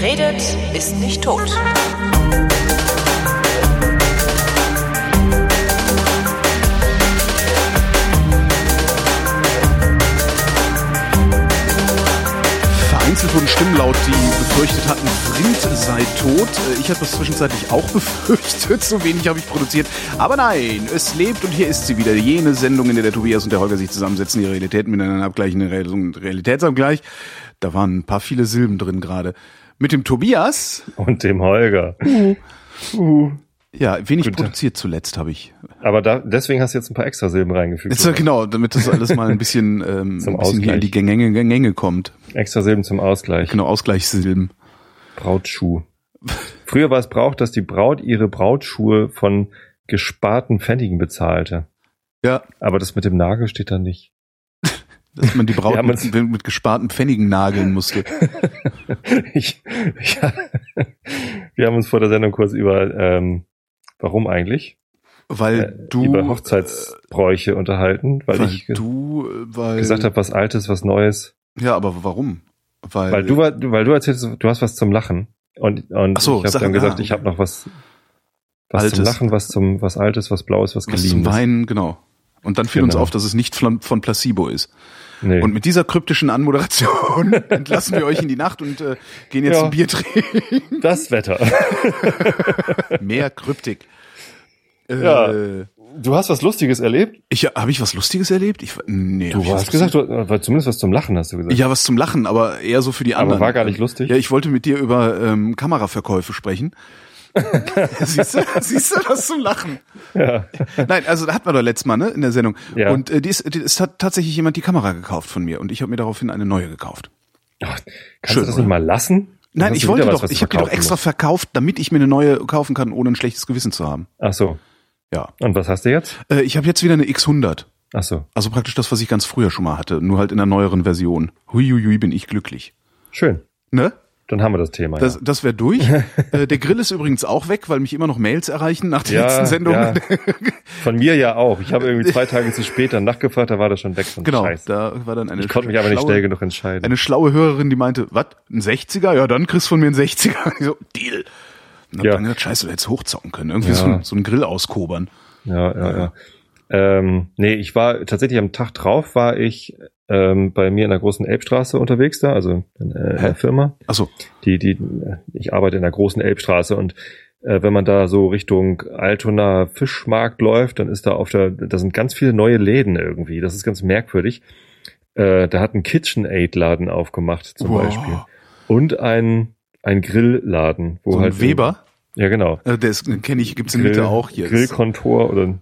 Wer redet, ist nicht tot. Vereinzelt wurden Stimmen laut, die befürchtet hatten, Vrind sei tot. Ich habe das zwischenzeitlich auch befürchtet, so wenig habe ich produziert. Aber nein, es lebt und hier ist sie wieder. Jene Sendung, in der der Tobias und der Holger sich zusammensetzen, die Realitäten miteinander abgleichen, Real- Realitätsabgleich. Da waren ein paar viele Silben drin gerade. Mit dem Tobias, Und dem Holger. ja, wenig Tag. produziert zuletzt habe ich. Aber da, deswegen hast du jetzt ein paar extra Silben reingefügt. Jetzt, äh, genau, damit das alles mal ein bisschen, ähm, Zum ein bisschen hier in die Gänge, Gänge kommt. Extra Silben zum Ausgleich. Genau, Ausgleichssilben. Brautschuh. Früher war es Brauch, dass die Braut ihre Brautschuhe von gesparten Pfennigen bezahlte. Ja, Aber das mit dem Nagel steht da nicht. Dass man die Braut haben mit, mit gesparten Pfennigen nageln musste. Ich, ja, wir haben uns vor der Sendung kurz über, ähm, warum eigentlich? Weil Äh, du über Hochzeitsbräuche unterhalten, weil, weil ich du äh, weil gesagt habe, was Altes, was Neues. ja, aber warum? Weil, Weil du, weil du erzählst, du hast was zum Lachen. Und, und so, ich habe dann gesagt, ah, ich habe noch was, was Altes. zum Lachen, was zum, was Altes, was Blaues, was was zum Geliehenes. Weinen, genau. Und dann fiel uns Genau. auf, dass es nicht von, von Placebo ist. Nee. Und mit dieser kryptischen Anmoderation entlassen wir euch in die Nacht und äh, gehen jetzt Ja. ein Bier trinken. das Wetter. Mehr Kryptik. Äh, Ja. Du hast was Lustiges erlebt? Ich habe ich was Lustiges erlebt? Ich nee, Du hast gesagt, du, zumindest was zum Lachen hast du gesagt. Ja, was zum Lachen, aber eher so für die anderen. aber war gar nicht lustig. Ja, ich wollte mit dir über ähm, Kameraverkäufe sprechen. siehst du, siehst du, das zum Lachen. Ja. Nein, also da hatten wir doch letztes Mal ne, in der Sendung. Ja. Und äh, die ist, die ist hat tatsächlich jemand die Kamera gekauft von mir und ich habe mir daraufhin eine neue gekauft. Ach, kannst Schön, du das oder? nicht mal lassen? Nein, ich wollte was, doch, was ich habe die doch extra musst? verkauft, damit ich mir eine neue kaufen kann, ohne ein schlechtes Gewissen zu haben. Ach so. Ja. Und was hast du jetzt? Äh, ich habe jetzt wieder eine X100. Ach so. Also praktisch das, was ich ganz früher schon mal hatte, nur halt in einer neueren Version. Huiuiui, bin ich glücklich. Schön. Ne? Dann haben wir das Thema. Das, ja. das wäre durch. äh, der Grill ist übrigens auch weg, weil mich immer noch Mails erreichen nach der letzten Sendung. Ja. Von mir ja auch. Ich habe irgendwie zwei Tage zu spät dann nachgefragt, da war das schon weg. Ein Genau, Scheiß. da war dann eine, Ich konnte mich aber nicht schlaue, schnell genug entscheiden. eine schlaue Hörerin, die meinte, was, ein 60er? Ja, dann kriegst du von mir einen 60er. Ich so, Deal. Und hab Ja. dann gesagt, scheiße, du hättest hochzocken können. Irgendwie Ja. so, so ein Grill auskobern. Ja, ja, ja. Ähm, nee, ich war tatsächlich am Tag drauf, war ich ähm, bei mir in der großen Elbstraße unterwegs da, also in, äh, in der Firma. Achso, Die, die, ich arbeite in der großen Elbstraße und äh, wenn man da so Richtung Altona Fischmarkt läuft, dann ist da auf der, da sind ganz viele neue Läden irgendwie. Das ist ganz merkwürdig. Äh, da hat ein KitchenAid-Laden aufgemacht zum Wow. Beispiel. Und ein, ein Grillladen, wo so ein halt Weber. Ja, genau. Äh, der kenne ich, gibt's in Mitte auch hier. Grillkontor oder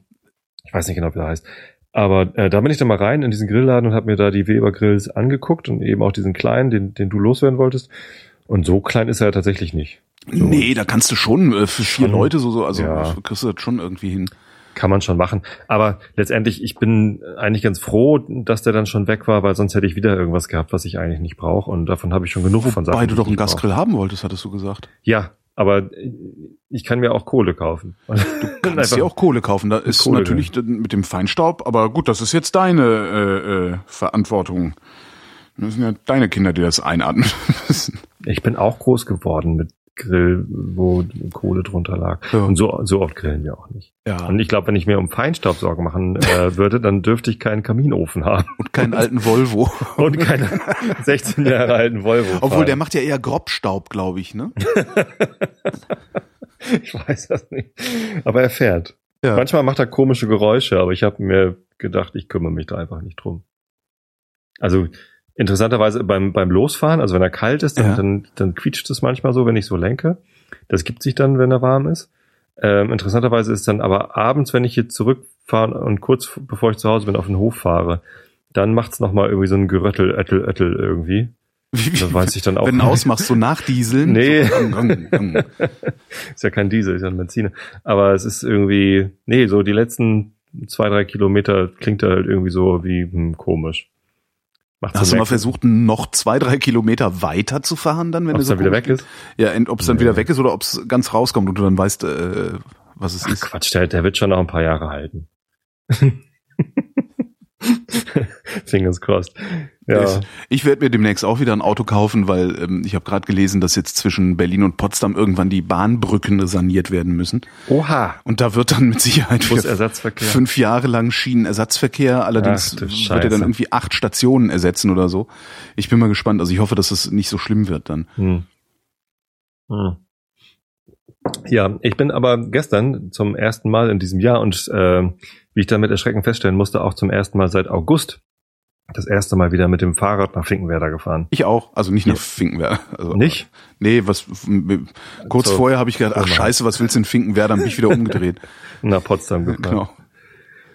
ich weiß nicht genau, wie der heißt. Aber äh, da bin ich dann mal rein in diesen Grillladen und habe mir da die Weber Grills angeguckt und eben auch diesen kleinen, den, den du loswerden wolltest. Und so klein ist er tatsächlich nicht. So. Nee, da kannst du schon äh, für vier Schon. Leute so, so also Ja. kriegst du das schon irgendwie hin. Kann man schon machen. Aber letztendlich, ich bin eigentlich ganz froh, dass der dann schon weg war, weil sonst hätte ich wieder irgendwas gehabt, was ich eigentlich nicht brauche. Und davon habe ich schon genug von Sachen. Wobei du doch einen. Gasgrill haben wolltest, hattest du gesagt. Ja, aber ich kann mir auch Kohle kaufen. Du kannst dir auch Kohle kaufen. Da ist Kohle, natürlich mit dem Feinstaub, aber gut, das ist jetzt deine äh, äh, Verantwortung. Das sind ja deine Kinder, die das einatmen müssen. Ich bin auch groß geworden mit Grill, wo Kohle drunter lag. Ja. Und so, so oft grillen wir auch nicht. Ja. Und ich glaube, wenn ich mir um Feinstaub Sorgen machen äh, würde, dann dürfte ich keinen Kaminofen haben Und keinen alten Volvo. und keinen 16 Jahre alten Volvo. Obwohl, fahren. der macht ja eher Grobstaub, glaube ich, ne? ich weiß das nicht. Aber er fährt. Ja. Manchmal macht er komische Geräusche, aber ich habe mir gedacht, ich kümmere mich da einfach nicht drum. Also interessanterweise beim, beim Losfahren, also wenn er kalt ist, dann, Ja. dann, dann quietscht es manchmal so, wenn ich so lenke. Das gibt sich dann, wenn er warm ist. Ähm, interessanterweise ist dann aber abends, wenn ich hier zurückfahre und kurz bevor ich zu Hause bin, auf den Hof fahre, dann macht's noch mal irgendwie so ein Geröttel, Öttel, Öttel irgendwie. Wie, wie, Da weiß ich dann auch wenn du nicht. ausmachst, so nachdieseln. Nee. So, ist ja kein Diesel, ist ja ein Benziner. Aber es ist irgendwie, nee, so die letzten zwei, drei Kilometer klingt er halt irgendwie so wie hm, komisch. Macht Hast so du mal versucht, noch zwei, drei Kilometer weiter zu fahren, dann, wenn Ob du es so dann wieder komisch weg ist? Ja, ob es dann Nee. wieder weg ist oder ob es ganz rauskommt und du dann weißt, äh, was es Ach ist. Quatsch, der, der wird schon noch ein paar Jahre halten. Fingers crossed. Ja. Ich werde mir demnächst auch wieder ein Auto kaufen, weil ähm, ich habe gerade gelesen, dass jetzt zwischen Berlin und Potsdam irgendwann die Bahnbrücken saniert werden müssen. Oha. Und da wird dann mit Sicherheit fünf Jahre lang Schienenersatzverkehr. Allerdings Ach, wird er dann irgendwie acht Stationen ersetzen oder so. Ich bin mal gespannt. Also ich hoffe, dass es nicht so schlimm wird dann. Hm. Hm. Ja, ich bin aber gestern zum ersten Mal in diesem Jahr und äh, wie ich dann mit Erschrecken feststellen musste, auch zum ersten Mal seit August das erste Mal wieder mit dem Fahrrad nach Finkenwerder gefahren. Ich auch. Also nicht nach Ja. Finkenwerder. Also, Nicht? Nee, was kurz So. vorher habe ich gedacht, ach scheiße, was willst du in Finkenwerder? Dann bin ich wieder umgedreht. Nach Potsdam gefahren. genau.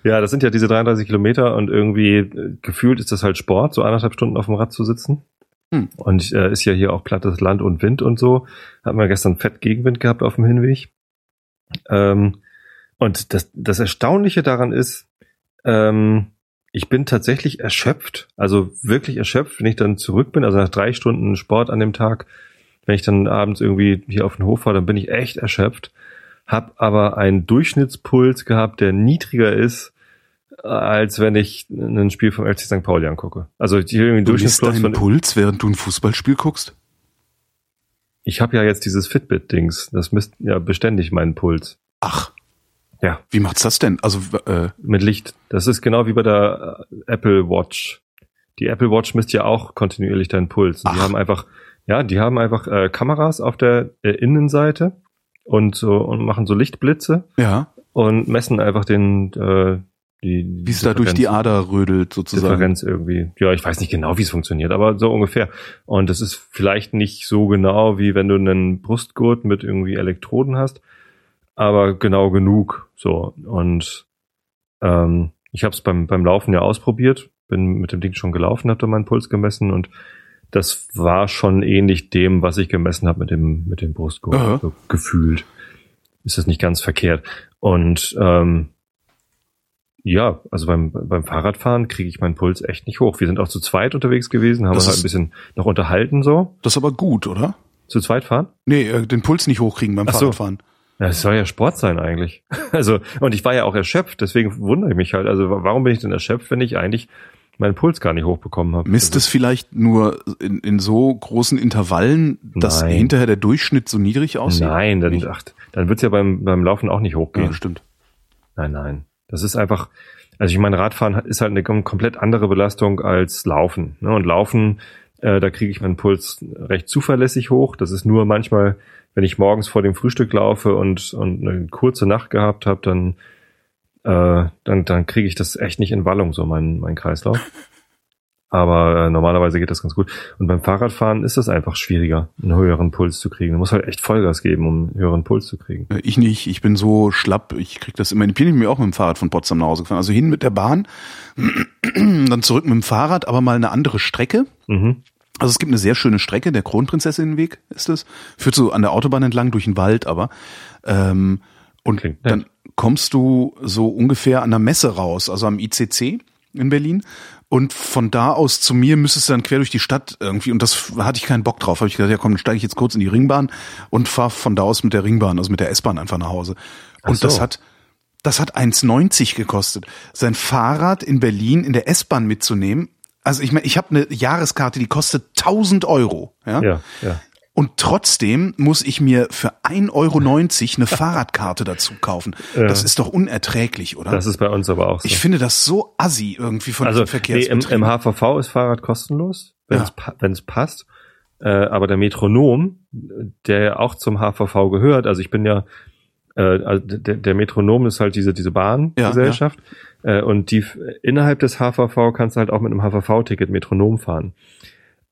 Ja, das sind ja diese 33 Kilometer und irgendwie äh, gefühlt ist das halt Sport, so anderthalb Stunden auf dem Rad zu sitzen. Hm. Und äh, ist ja hier auch plattes Land und Wind und so. Hatten wir gestern fett Gegenwind gehabt auf dem Hinweg. Ähm, und das, das Erstaunliche daran ist, ähm, ich bin tatsächlich erschöpft, also wirklich erschöpft, wenn ich dann zurück bin, also nach drei Stunden Sport an dem Tag, wenn ich dann abends irgendwie hier auf den Hof fahre, dann bin ich echt erschöpft, hab aber einen Durchschnittspuls gehabt, der niedriger ist, als wenn ich ein Spiel vom FC St. Pauli angucke. Also ich irgendwie einen Du misst Durchschnittspuls deinen von, Puls, während du ein Fußballspiel guckst? ich habe ja jetzt dieses Fitbit-Dings, das misst ja beständig meinen Puls. Ach. Ja. Wie macht's das denn? Also, äh, Mit Licht. Das ist genau wie bei der äh, Apple Watch. Die Apple Watch misst ja auch kontinuierlich deinen Puls. Die haben einfach, ja, die haben einfach äh, Kameras auf der äh, Innenseite und so und machen so Lichtblitze ja, und messen einfach den äh, die wie es da durch die Ader rödelt sozusagen. Differenz irgendwie. Ja, ich weiß nicht genau, wie es funktioniert, aber so ungefähr. Und es ist vielleicht nicht so genau, wie wenn du einen Brustgurt mit irgendwie Elektroden hast, aber genau genug. So. Und ähm, ich habe es beim, beim Laufen ja ausprobiert, bin mit dem Ding schon gelaufen, habe da meinen Puls gemessen und das war schon ähnlich dem, was ich gemessen habe mit dem, mit dem Brustgurt. Aha. So gefühlt. Ist das nicht ganz verkehrt. Und ähm, ja, also beim, beim Fahrradfahren kriege ich meinen Puls echt nicht hoch. Wir sind auch zu zweit unterwegs gewesen, haben Das uns halt ein bisschen noch unterhalten so. Das ist aber gut, oder? Zu zweit fahren? Nee, äh, den Puls nicht hochkriegen beim Ach so. Fahrradfahren. Ja, es soll ja Sport sein eigentlich. Also, und ich war ja auch erschöpft, deswegen wundere ich mich halt. Also, wa- warum bin ich denn erschöpft, wenn ich eigentlich meinen Puls gar nicht hochbekommen habe? Misst es vielleicht nur in, in so großen Intervallen, dass Nein. hinterher der Durchschnitt so niedrig aussieht? Nein, dann, ach, dann wird's ja beim, beim Laufen auch nicht hochgehen. Ja, stimmt. Nein, nein. Das ist einfach, also ich meine, Radfahren ist halt eine kom- komplett andere Belastung als Laufen. Ne? Und Laufen, äh, da kriege ich meinen Puls recht zuverlässig hoch. Das ist nur manchmal, wenn ich morgens vor dem Frühstück laufe und, und eine kurze Nacht gehabt habe, dann, äh, dann, dann kriege ich das echt nicht in Wallung, so mein, mein Kreislauf. Aber äh, normalerweise geht das ganz gut. Und beim Fahrradfahren ist es einfach schwieriger, einen höheren Puls zu kriegen. Du musst halt echt Vollgas geben, um einen höheren Puls zu kriegen. Äh, Ich nicht, ich bin so schlapp, ich krieg das immer. Ich bin mir auch mit dem Fahrrad von Potsdam nach Hause gefahren. Also hin mit der Bahn, dann zurück mit dem Fahrrad, aber mal eine andere Strecke. Mhm. Also es gibt eine sehr schöne Strecke, der Kronprinzessinnenweg ist es. Führt so an der Autobahn entlang durch den Wald, aber ähm, und nett. dann kommst du so ungefähr an der Messe raus, also am ICC in Berlin. Und von da aus zu mir müsstest du dann quer durch die Stadt irgendwie, und das hatte ich keinen Bock drauf. Habe ich gesagt, ja komm, dann steige ich jetzt kurz in die Ringbahn und fahr von da aus mit der Ringbahn, also mit der S-Bahn einfach nach Hause. Und so. das hat das hat 1,90 gekostet. Sein Fahrrad in Berlin in der S-Bahn mitzunehmen. Also ich meine, ich habe eine Jahreskarte, die kostet 1000 Euro. Ja? Ja, ja. Und trotzdem muss ich mir für 1,90 Euro eine Fahrradkarte dazu kaufen. Ja. Das ist doch unerträglich, oder? Das ist bei uns aber auch so. ich finde das so assi irgendwie von also nee, im, im HVV ist Fahrrad kostenlos, wenn Ja. es wenn es passt. Äh, aber der Metronom, der ja auch zum HVV gehört, also ich bin ja, äh, also der, der Metronom ist halt diese diese Bahngesellschaft äh, und die innerhalb des HVV kannst du halt auch mit einem HVV-Ticket Metronom fahren.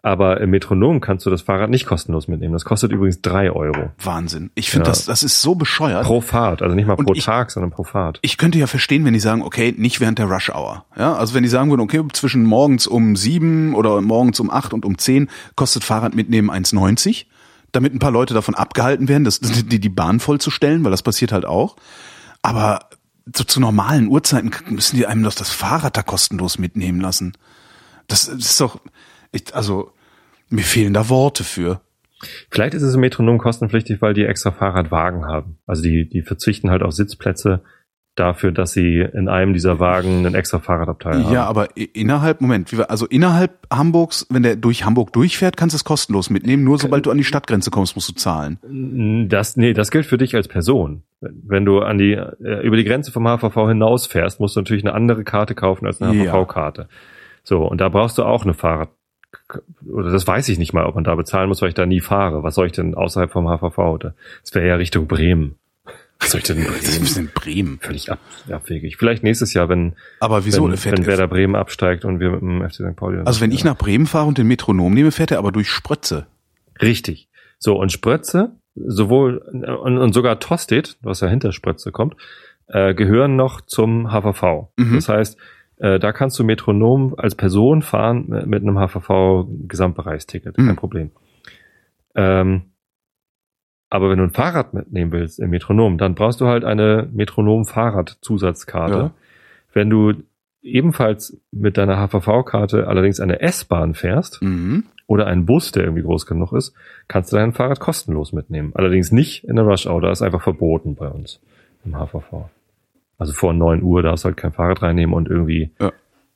Aber im Metronom kannst du das Fahrrad nicht kostenlos mitnehmen. Das kostet übrigens drei Euro Wahnsinn. Ich finde Ja. das, das ist so bescheuert. pro Fahrt, also nicht mal pro ich- Tag, sondern pro Fahrt. ich könnte ja verstehen, wenn die sagen, okay, nicht während der Rush Hour. Ja, also wenn die sagen würden, okay, zwischen morgens um sieben oder morgens um acht und um zehn kostet Fahrrad mitnehmen 1,90, damit ein paar Leute davon abgehalten werden, das, die, die Bahn vollzustellen, weil das passiert halt auch. Aber so zu normalen Uhrzeiten müssen die einem doch das Fahrrad da kostenlos mitnehmen lassen. Das ist doch, ich, also, mir fehlen da Worte für. Vielleicht ist es im Metronom kostenpflichtig, weil die extra Fahrradwagen haben. Also die, die verzichten halt auf Sitzplätze dafür, dass sie in einem dieser Wagen einen extra Fahrradabteil haben. Ja, aber innerhalb, Moment, also innerhalb Hamburgs, wenn der durch Hamburg durchfährt, kannst du es kostenlos mitnehmen. Nur sobald du an die Stadtgrenze kommst, musst du zahlen. Das, nee, das gilt für dich als Person. Wenn du an die, äh, über die Grenze vom HVV hinausfährst, musst du natürlich eine andere Karte kaufen als eine Ja. HVV-Karte. So, und da brauchst du auch eine Fahrrad, oder das weiß ich nicht mal, ob man da bezahlen muss, weil ich da nie fahre. Was soll ich denn außerhalb vom HVV? Das wäre ja Richtung Bremen. Was soll ich denn Das ist ein Bremen? bisschen Bremen. Völlig ab, abwegig. Vielleicht nächstes Jahr, wenn, Aber wieso? wenn, fährt, wenn Werder Bremen absteigt und wir mit dem FC St. Pauli. also wenn ich nach Bremen fahre und den Metronom nehme, fährt er aber durch Sprötze. Richtig. So, und Sprötze, sowohl und, und sogar Tostedt, was ja hinter Sprötze kommt, äh, gehören noch zum HVV. Mhm. Das heißt, äh, da kannst du Metronom als Person fahren mit, mit einem HVV-Gesamtbereichsticket, Mhm. kein Problem. Ähm, aber wenn du ein Fahrrad mitnehmen willst im Metronom, dann brauchst du halt eine Metronom-Fahrrad-Zusatzkarte. Ja. Wenn du ebenfalls mit deiner HVV-Karte allerdings eine S-Bahn fährst, Mhm. oder einen Bus, der irgendwie groß genug ist, kannst du dein Fahrrad kostenlos mitnehmen. Allerdings nicht in der Rush Hour, da ist einfach verboten bei uns im HVV. Also vor 9 Uhr darfst du halt kein Fahrrad reinnehmen und irgendwie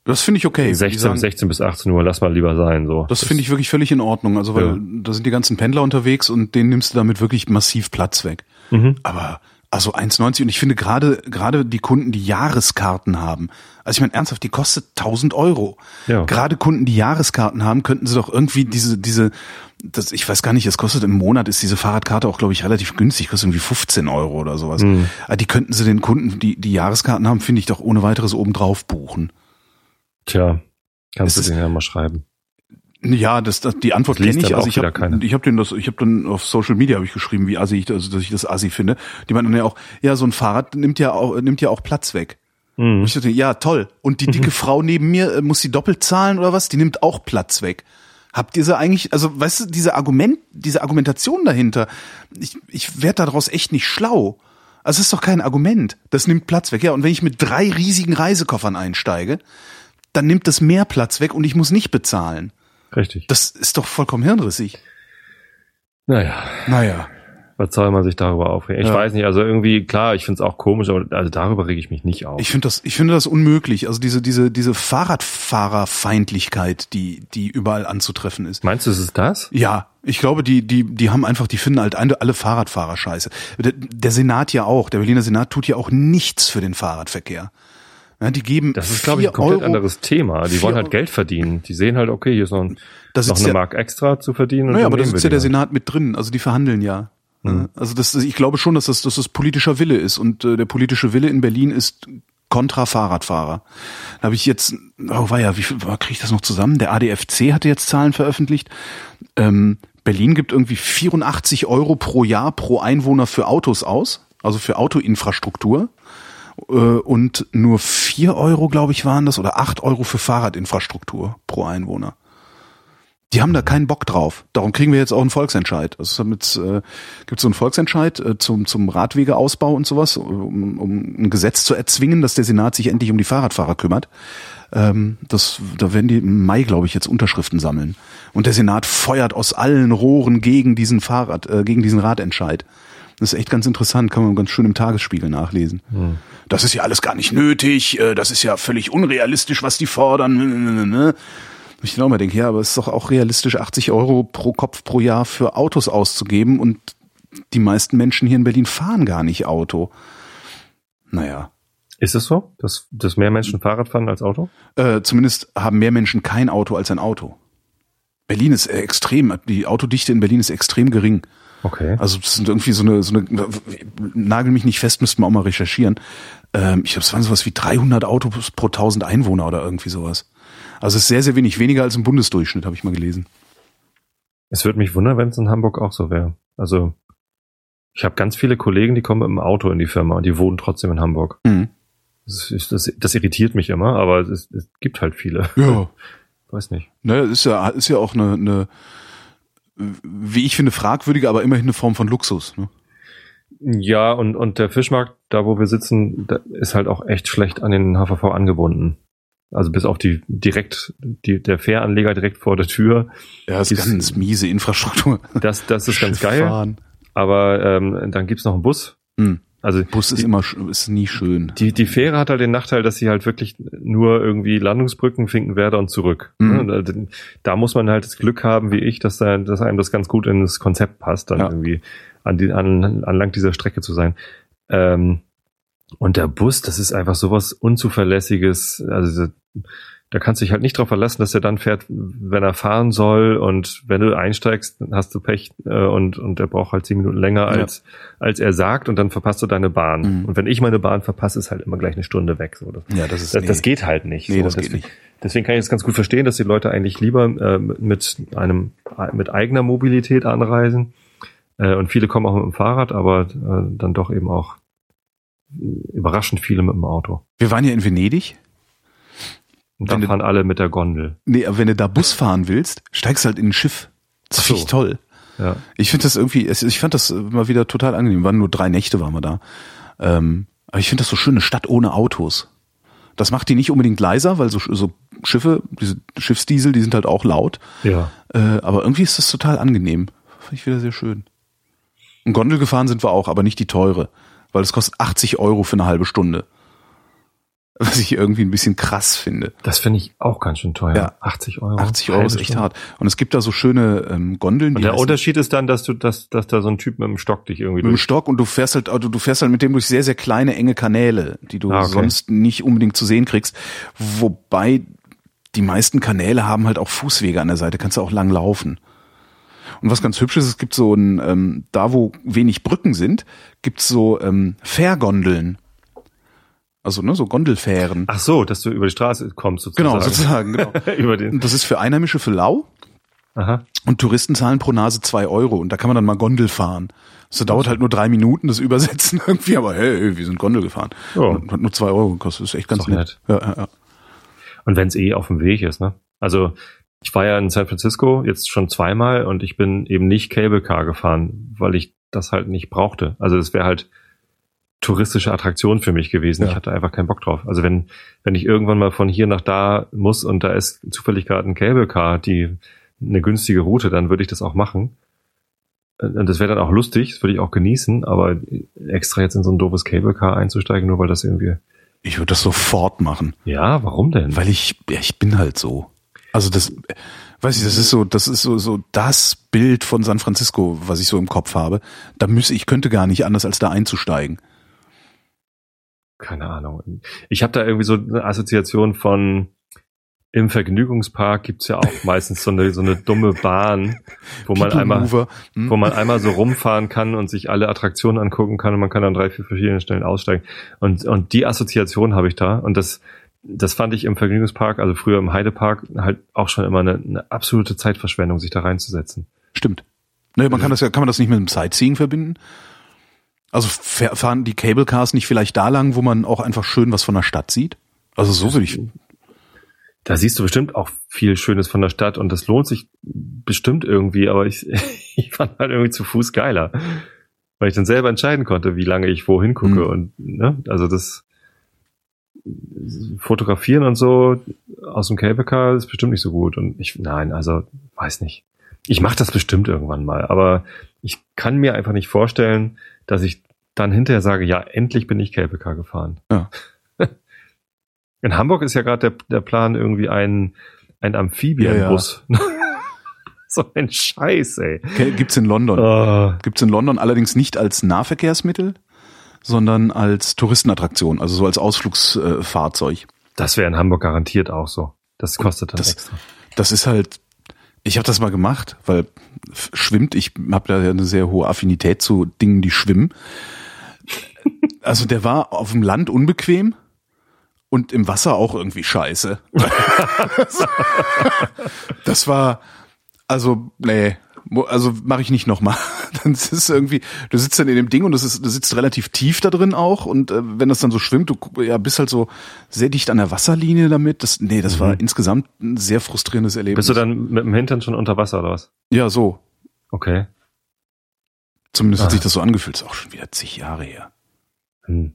Das finde ich okay. Die 16, sagen, 16 bis 18 Uhr, lass mal lieber sein. So. das finde ich wirklich völlig in Ordnung. Also weil Ja. da sind die ganzen Pendler unterwegs und denen nimmst du damit wirklich massiv Platz weg. Mhm. Aber also 1,90 und ich finde gerade gerade die Kunden, die Jahreskarten haben, also ich meine ernsthaft, die kostet 1000 Euro. Ja. Gerade Kunden, die Jahreskarten haben, könnten sie doch irgendwie diese diese das ich weiß gar nicht, es kostet im Monat ist diese Fahrradkarte auch glaube ich relativ günstig, kostet irgendwie 15 Euro oder sowas. Mhm. Aber Die könnten sie den Kunden, die die Jahreskarten haben, finde ich doch ohne weiteres obendrauf buchen. Tja, kannst Es du den ja mal schreiben. Ja, das, das die Antwort kenne ich. Also ich habe ich habe den das ich habe dann auf Social Media habe ich geschrieben, wie assi ich also dass ich das assi finde. Die meinten dann ja auch, ja, so ein Fahrrad nimmt ja auch nimmt ja auch Platz weg. Mhm. ich dachte, ja, toll. Und die dicke Frau neben mir, äh, muss sie doppelt zahlen oder was? Die nimmt auch Platz weg. Habt ihr sie eigentlich, also weißt du, diese Argument, diese Argumentation dahinter, ich, ich werde daraus echt nicht schlau. Also es ist doch kein Argument. Das nimmt Platz weg. Ja, und wenn ich mit drei riesigen Reisekoffern einsteige, dann nimmt das mehr Platz weg und ich muss nicht bezahlen. Richtig. Das ist doch vollkommen hirnrissig. Naja, Naja. was soll man sich darüber aufregen? Ich Ja. weiß nicht, also irgendwie, klar, ich finde es auch komisch, aber also darüber rege ich mich nicht auf. Ich finde das, ich finde das unmöglich. Also diese, diese, diese Fahrradfahrerfeindlichkeit, die, die überall anzutreffen ist. Meinst du, ist es das? Ja, ich glaube, die, die, die haben einfach, die finden halt alle alle Fahrradfahrer scheiße. Der, der Senat ja auch, der Berliner Senat tut ja auch nichts für den Fahrradverkehr. Ja, die geben Das ist, glaube ich, ein komplett Euro, anderes Thema. Die wollen halt Geld verdienen. Die sehen halt, okay, hier ist noch, ein, noch eine ja- Mark extra zu verdienen. Naja, aber da sitzt ja der halt. Senat mit drin, also die verhandeln ja. Also das, ich glaube schon, dass das, dass das politischer Wille ist und äh, der politische Wille in Berlin ist kontra Fahrradfahrer. Da habe ich jetzt, oh war ja, wie viel kriege ich das noch zusammen? Der ADFC hatte jetzt Zahlen veröffentlicht. Ähm, Berlin gibt irgendwie 84 Euro pro Jahr pro Einwohner für Autos aus, also für Autoinfrastruktur. Äh, und nur 4 Euro, glaube ich, waren das, oder 8 Euro für Fahrradinfrastruktur pro Einwohner. Die haben da keinen Bock drauf. Darum kriegen wir jetzt auch einen Volksentscheid. Also damit äh, gibt so einen Volksentscheid äh, zum zum Radwegeausbau und sowas, um, um ein Gesetz zu erzwingen, dass der Senat sich endlich um die Fahrradfahrer kümmert. Ähm, das, da werden die im Mai, glaube ich, jetzt Unterschriften sammeln. Und der Senat feuert aus allen Rohren gegen diesen Fahrrad, äh, gegen diesen Radentscheid. Das ist echt ganz interessant, kann man ganz schön im Tagesspiegel nachlesen. Das ist ja alles gar nicht nötig, äh, das ist ja völlig unrealistisch, was die fordern. Ne? Ich dann auch mal denke, ja, aber es ist doch auch realistisch, 80 Euro pro Kopf pro Jahr für Autos auszugeben und die meisten Menschen hier in Berlin fahren gar nicht Auto. Naja, Ist es so, dass, dass mehr Menschen Fahrrad fahren als Auto? äh, zumindest haben mehr Menschen kein Auto als ein Auto. Berlin ist extrem, die Autodichte in Berlin ist extrem gering. Okay. Also es sind irgendwie so eine, so eine nagel mich nicht fest, müssten wir auch mal recherchieren. Ähm, ich glaube, es waren sowas wie 300 Autos pro 1000 Einwohner oder irgendwie sowas. Also es ist sehr, sehr wenig, weniger als im Bundesdurchschnitt, habe ich mal gelesen. Es würde mich wundern, wenn es in Hamburg auch so wäre. Also, ich habe ganz viele Kollegen, die kommen mit dem Auto in die Firma und die wohnen trotzdem in Hamburg. Mhm. Das, das, das irritiert mich immer, aber es, es gibt halt viele. Ja. Weiß nicht. Ne, ist ja, ist ja auch eine, eine, wie ich finde, fragwürdige, aber immerhin eine Form von Luxus. Ne? Ja, und, und der Fischmarkt, da wo wir sitzen, da ist halt auch echt schlecht an den HVV angebunden. Also bis auf die direkt, die, der Fähranleger direkt vor der Tür. Ja, ist Ist- ganz miese Infrastruktur. Das, das ist ganz Schiff geil. fahren. Aber ähm, dann gibt's noch einen Bus. Hm. Also Bus ist die, immer ist nie schön. die, die Fähre hat halt den Nachteil, dass sie halt wirklich nur irgendwie Landungsbrücken, Finkenwerder und zurück. Mhm. Ne? Da, da muss man halt das Glück haben, wie ich, dass, da, dass einem das ganz gut in das Konzept passt, dann Ja. irgendwie an die, an, an lang dieser Strecke zu sein. Ähm, und der Bus, das ist einfach sowas Unzuverlässiges. Also da kannst du dich halt nicht darauf verlassen, dass er dann fährt, wenn er fahren soll. Und wenn du einsteigst, dann hast du Pech äh, und, und er braucht halt zehn Minuten länger, als, als er sagt. Und dann verpasst du deine Bahn. Mhm. Und wenn ich meine Bahn verpasse, ist halt immer gleich eine Stunde weg. So, das, Ja, das ist das, das geht halt nicht. Nee, so. das geht deswegen, nicht. Deswegen kann ich es ganz gut verstehen, dass die Leute eigentlich lieber äh, mit einem mit eigener Mobilität anreisen. Äh, und viele kommen auch mit dem Fahrrad, aber äh, dann doch eben auch überraschend viele mit dem Auto. Wir waren ja in Venedig. Und Wenn da du- fahren alle mit der Gondel. Nee, aber wenn du da Bus fahren willst, steigst halt in ein Schiff. Das finde so. ich toll. Ja. Ich finde das irgendwie, ich fand das mal wieder total angenehm. Waren nur drei Nächte waren wir da. Ähm, aber ich finde das so schön, eine Stadt ohne Autos. Das macht die nicht unbedingt leiser, weil so, so Schiffe, diese Schiffsdiesel, die sind halt auch laut. Ja. Äh, aber irgendwie ist das total angenehm. Fand ich wieder sehr schön. Und Gondel gefahren sind wir auch, aber nicht die teure. Weil es kostet 80 Euro für eine halbe Stunde. Was ich irgendwie ein bisschen krass finde. Das finde ich auch ganz schön teuer. Ja. 80 Euro. 80 Euro ist echt Stunde. hart. Und es gibt da so schöne ähm, Gondeln. Und der Unterschied ist dann, dass du, dass, dass da so ein Typ mit dem Stock dich irgendwie mit dem. Stock und du fährst halt, also du fährst halt mit dem durch sehr, sehr kleine, enge Kanäle, die du Ah, okay. sonst nicht unbedingt zu sehen kriegst. Wobei die meisten Kanäle haben halt auch Fußwege an der Seite, kannst du auch lang laufen. Und was ganz hübsch ist, es gibt so ein, ähm, da wo wenig Brücken sind, gibt's so ähm, Fährgondeln. Also ne, so Gondelfähren. Ach so, dass du über die Straße kommst sozusagen. genau, sozusagen, genau. über den. Das ist für Einheimische für lau Aha. und Touristen zahlen pro Nase zwei Euro und da kann man dann mal Gondel fahren. Das dauert halt nur drei Minuten, das Übersetzen irgendwie, aber hey, wir sind Gondel gefahren. Und hat nur zwei Euro gekostet, das ist echt ganz doch nett. Ja, ja, ja. Und wenn es eh auf dem Weg ist, ne? Also ich war ja in San Francisco jetzt schon zweimal und ich bin eben nicht Cable Car gefahren, weil ich das halt nicht brauchte. Also das wäre halt touristische Attraktion für mich gewesen. Ja. Ich hatte einfach keinen Bock drauf. Also wenn wenn ich irgendwann mal von hier nach da muss und da ist zufällig gerade ein Cable Car, die eine günstige Route, dann würde ich das auch machen. Und das wäre dann auch lustig, das würde ich auch genießen, aber extra jetzt in so ein doofes Cable Car einzusteigen, nur weil das irgendwie. Ich würde das sofort machen, Ja, warum denn? weil ich, ja, ich bin halt so. Also das, weiß ich, das ist so, das ist so, so das Bild von San Francisco, was ich so im Kopf habe. Da müsse ich könnte gar nicht anders, als da einzusteigen. Keine Ahnung. Ich habe da irgendwie so eine Assoziation von im Vergnügungspark gibt's ja auch meistens so eine so eine dumme Bahn, wo man einmal hm? wo man einmal so rumfahren kann und sich alle Attraktionen angucken kann und man kann an drei, vier verschiedenen Stellen aussteigen. Und und die Assoziation habe ich da und das das fand ich im Vergnügungspark, also früher im Heidepark, halt auch schon immer eine, eine absolute Zeitverschwendung, sich da reinzusetzen. Stimmt. Ne, man kann das ja, kann man das nicht mit dem Sightseeing verbinden? Also fahren die Cable Cars nicht vielleicht da lang, wo man auch einfach schön was von der Stadt sieht? Also so würde ich. Da siehst du bestimmt auch viel Schönes von der Stadt und das lohnt sich bestimmt irgendwie, aber ich, ich fand halt irgendwie zu Fuß geiler. Weil ich dann selber entscheiden konnte, wie lange ich wohin gucke Mhm. und, ne, also das Fotografieren und so aus dem Cable Car ist bestimmt nicht so gut und ich, nein, also, weiß nicht. Ich mache das bestimmt irgendwann mal, aber ich kann mir einfach nicht vorstellen, dass ich dann hinterher sage, ja, endlich bin ich Car gefahren. Ja. In Hamburg ist ja gerade der, der Plan, irgendwie ein, ein Amphibienbus. so ein Scheiß, ey. Okay, Gibt's in London. Oh, Gibt's in London allerdings nicht als Nahverkehrsmittel, sondern als Touristenattraktion, also so als Ausflugsfahrzeug. das wäre in Hamburg garantiert auch so. Das kostet dann das- extra. Das ist halt, ich habe das mal gemacht, weil schwimmt, ich habe da ja eine sehr hohe Affinität zu Dingen, die schwimmen. Also der war auf dem Land unbequem und im Wasser auch irgendwie scheiße. das war, also, nee, also mache ich nicht nochmal. Dann ist es irgendwie, du sitzt dann in dem Ding und das ist, du sitzt relativ tief da drin auch und äh, wenn das dann so schwimmt, du ja, bist halt so sehr dicht an der Wasserlinie damit. Das, nee, das war insgesamt ein sehr frustrierendes Erlebnis. Bist du dann mit dem Hintern schon unter Wasser oder was? Ja, so. Okay. Zumindest hat Ah. sich das so angefühlt. Ist auch schon wieder zig Jahre her. Hm.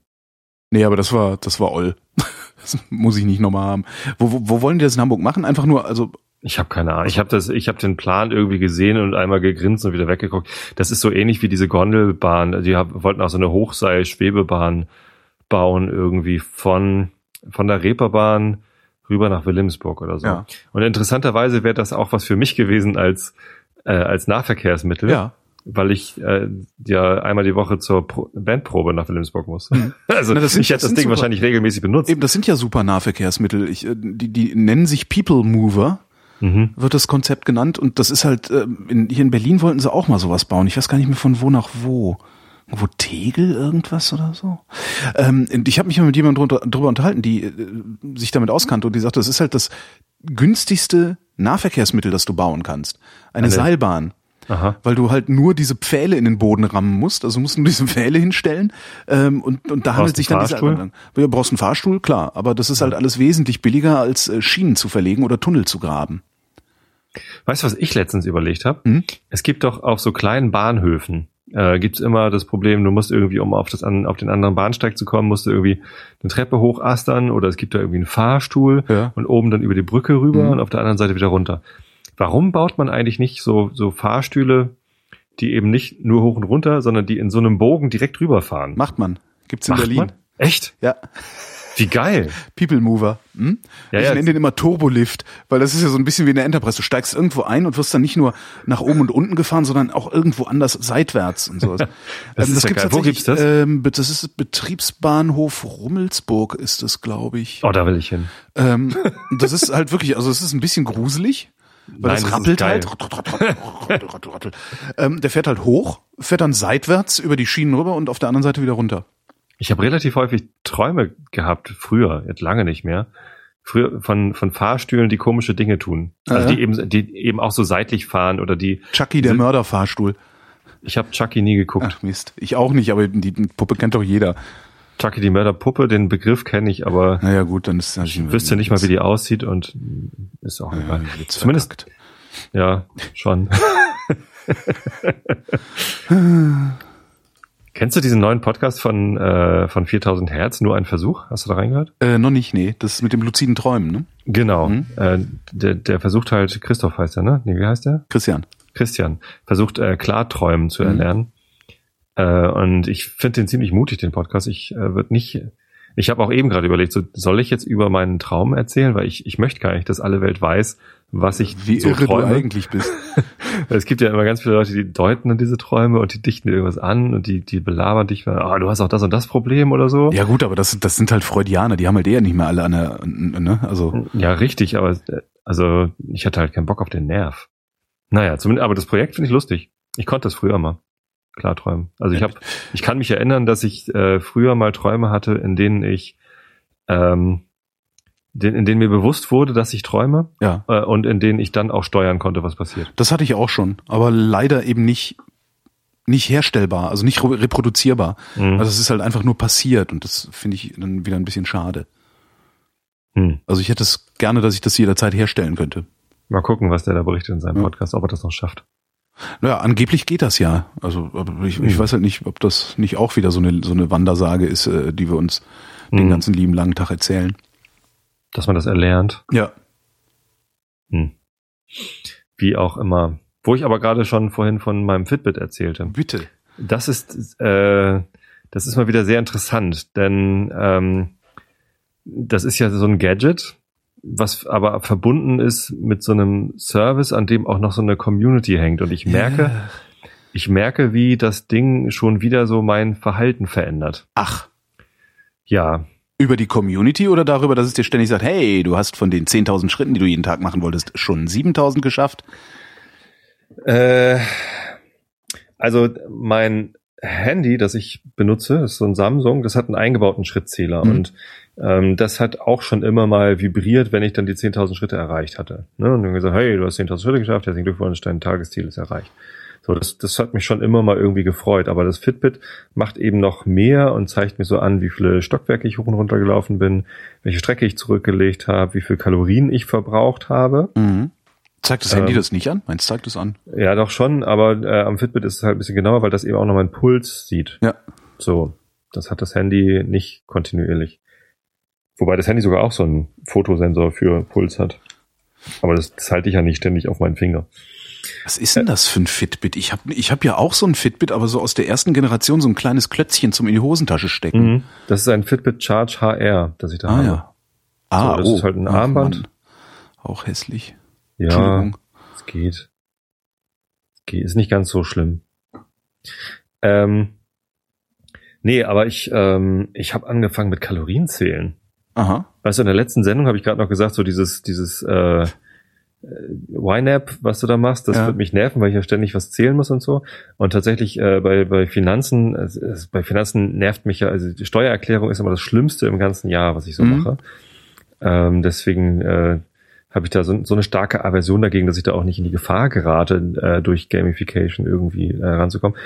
Nee, aber das war, das war Oll. Das muss ich nicht nochmal haben. Wo, wo, wo wollen die das in Hamburg machen? Einfach nur, also Ich habe keine Ahnung. Ich habe das, ich habe den Plan irgendwie gesehen und einmal gegrinst und wieder weggeguckt. Das ist so ähnlich wie diese Gondelbahn. Die hab, wollten auch so eine Hochseil-Schwebebahn bauen irgendwie von von der Reeperbahn rüber nach Wilhelmsburg oder so. Ja. Und interessanterweise wäre das auch was für mich gewesen als äh, als Nahverkehrsmittel. Ja. Weil ich äh, ja einmal die Woche zur Pro Bandprobe nach Wilhelmsburg muss. Also Na, das sind- ich hätte das das Ding super- wahrscheinlich regelmäßig benutzt. Eben, das sind ja super Nahverkehrsmittel. Ich, äh, die, die nennen sich People Mover, Mhm. wird das Konzept genannt. Und das ist halt, ähm, in, hier in Berlin wollten sie auch mal sowas bauen. Ich weiß gar nicht mehr von wo nach wo. Wo Tegel irgendwas oder so? Ähm, ich habe mich mal mit jemandem drunter, drüber unterhalten, die äh, sich damit auskannte und die sagte, das ist halt das günstigste Nahverkehrsmittel, das du bauen kannst. Eine Eine- Seilbahn. Aha. Weil du halt nur diese Pfähle in den Boden rammen musst, also musst du diese Pfähle hinstellen ähm, und, und da handelt sich dann Fahrstuhl? Lang. Du brauchst einen Fahrstuhl, klar, aber das ist halt alles wesentlich billiger als äh, Schienen zu verlegen oder Tunnel zu graben. Weißt du, was ich letztens überlegt habe? Hm? Es gibt doch auf so kleinen Bahnhöfen äh, gibt's immer das Problem, du musst irgendwie, um auf das an, auf den anderen Bahnsteig zu kommen, musst du irgendwie eine Treppe hochastern oder es gibt da irgendwie einen Fahrstuhl Ja. und oben dann über die Brücke rüber Mhm. und auf der anderen Seite wieder runter. Warum baut man eigentlich nicht so so Fahrstühle, die eben nicht nur hoch und runter, sondern die in so einem Bogen direkt rüberfahren? Macht man. Gibt's in Macht Berlin. man? Echt? Ja, Wie geil. People Mover. Hm? Ja, ich ja. nenne den immer Turbolift, weil das ist ja so ein bisschen wie in der Enterprise. Du steigst irgendwo ein und wirst dann nicht nur nach oben und unten gefahren, sondern auch irgendwo anders seitwärts und sowas. Das ist ja geil. Wo tatsächlich, gibt's das? Ähm, das ist Betriebsbahnhof Rummelsburg ist das, glaube ich. Oh, da will ich hin. Ähm, das ist halt wirklich, also es ist ein bisschen gruselig, weil Nein, das rappelt halt. Rattel, rattel, rattel. ähm, der fährt halt hoch, fährt dann seitwärts über die Schienen rüber und auf der anderen Seite wieder runter. Ich habe relativ häufig Träume gehabt, früher, jetzt lange nicht mehr. Früher von, von Fahrstühlen, die komische Dinge tun. Also Äh. die eben, die eben auch so seitlich fahren oder die. Chucky, der Mörderfahrstuhl. Ich habe Chucky nie geguckt. Ach Mist. Ich auch nicht, aber die Puppe kennt doch jeder. Chucky die Mörderpuppe, den Begriff kenne ich, aber Naja gut, dann ist das. ich wüsste nicht mal, wie die aussieht und ist auch egal. Witz Zumindest, verkackt. ja, schon. Kennst du diesen neuen Podcast von, äh, von 4000 Hertz? Nur ein Versuch? Hast du da reingehört? Äh, noch nicht, nee. Das ist mit dem luziden Träumen, ne? Genau. Mhm. Äh, der, der versucht halt, Christoph heißt er, ne? Nee, wie heißt der? Christian. Christian, versucht äh, Klarträumen zu Mhm. Äh, und ich finde den ziemlich mutig, den Podcast. Ich äh, würde nicht. Ich habe auch eben gerade überlegt, so, soll ich jetzt über meinen Traum erzählen, weil ich, ich möchte gar nicht, dass alle Welt weiß, was ich Wie so irre träume. du eigentlich bist. Es gibt ja immer ganz viele Leute, die deuten diese Träume und die dichten dir irgendwas an und die, die belabern dich, ah, du hast auch das und das Problem oder so. Ja gut, aber das, das sind halt Freudianer, die haben halt eher nicht mehr alle an der, ne? Also, Ja, richtig, aber also ich hatte halt keinen Bock auf den Nerv. Naja, zumindest, aber das Projekt finde ich lustig. Ich konnte das früher mal. Klar träumen. Also ich habe, ich kann mich erinnern, dass ich äh, früher mal Träume hatte, in denen ich, ähm, den, in denen mir bewusst wurde, dass ich träume ja. äh, und in denen ich dann auch steuern konnte, was passiert. Das hatte ich auch schon, aber leider eben nicht, nicht herstellbar, also nicht re- reproduzierbar. Mhm. Also es ist halt einfach nur passiert und das finde ich dann wieder ein bisschen schade. Hm. Also ich hätte es gerne, dass ich das jederzeit herstellen könnte. Mal gucken, was der da berichtet in seinem. Podcast, ob er das noch schafft. Naja, angeblich geht das ja. Also ich, ich Mhm. weiß halt nicht, ob das nicht auch wieder so eine, so eine Wandersage ist, äh, die wir uns den Mhm. ganzen lieben langen Tag erzählen. Dass man das erlernt. Ja. Hm. Wie auch immer. Wo ich aber gerade schon vorhin von meinem Fitbit erzählte. Bitte. Das ist, äh, das ist mal wieder sehr interessant, denn ähm, das ist ja so ein Gadget, was aber verbunden ist mit so einem Service, an dem auch noch so eine Community hängt. Und ich merke, Ja. ich merke, wie das Ding schon wieder so mein Verhalten verändert. Ach, Ja, über die Community oder darüber, dass es dir ständig sagt, hey, du hast von den 10.000 Schritten, die du jeden Tag machen wolltest, schon 7.000 geschafft? Äh, also mein Handy, das ich benutze, ist so ein Samsung, das hat einen eingebauten Schrittzähler Mhm. und das hat auch schon immer mal vibriert, wenn ich dann die 10.000 Schritte erreicht hatte. Ne? Und dann gesagt, hey, du hast 10.000 Schritte geschafft, herzlichen Glückwunsch, dein Tagesziel ist erreicht. So, das, das hat mich schon immer mal irgendwie gefreut, aber das Fitbit macht eben noch mehr und zeigt mir so an, wie viele Stockwerke ich hoch und runter gelaufen bin, welche Strecke ich zurückgelegt habe, wie viel Kalorien ich verbraucht habe. Mhm. Zeigt das Handy Ähm. das nicht an? Meins zeigt es an. Ja, doch schon, aber äh, am Fitbit ist es halt ein bisschen genauer, weil das eben auch noch meinen Puls sieht. Ja. So, das hat das Handy nicht kontinuierlich. Wobei das Handy sogar auch so einen Fotosensor für Puls hat. Aber das, das halte ich ja nicht ständig auf meinen Finger. Was ist denn das für ein Fitbit? Ich habe ich hab ja auch so ein Fitbit, aber so aus der ersten Generation so ein kleines Klötzchen zum in die Hosentasche stecken. Mhm. Das ist ein Fitbit Charge HR, das ich da Ah habe. ja. Ah, So, das ist halt ein Ach, Armband. Mann. Auch hässlich. Ja, es geht. Es geht. Ist nicht ganz so schlimm. Ähm, nee, aber ich, ähm, ich habe angefangen mit Kalorienzählen. Aha. Weißt du, in der letzten Sendung habe ich gerade noch gesagt, so dieses, dieses äh, YNAB, was du da machst, das Ja. wird mich nerven, weil ich ja ständig was zählen muss und so. Und tatsächlich äh, bei, bei Finanzen, es, bei Finanzen nervt mich ja, also die Steuererklärung ist immer das Schlimmste im ganzen Jahr, was ich so Mhm. mache. Ähm, deswegen äh, habe ich da so, so eine starke Aversion dagegen, dass ich da auch nicht in die Gefahr gerate, äh, durch Gamification irgendwie äh, ranzukommen.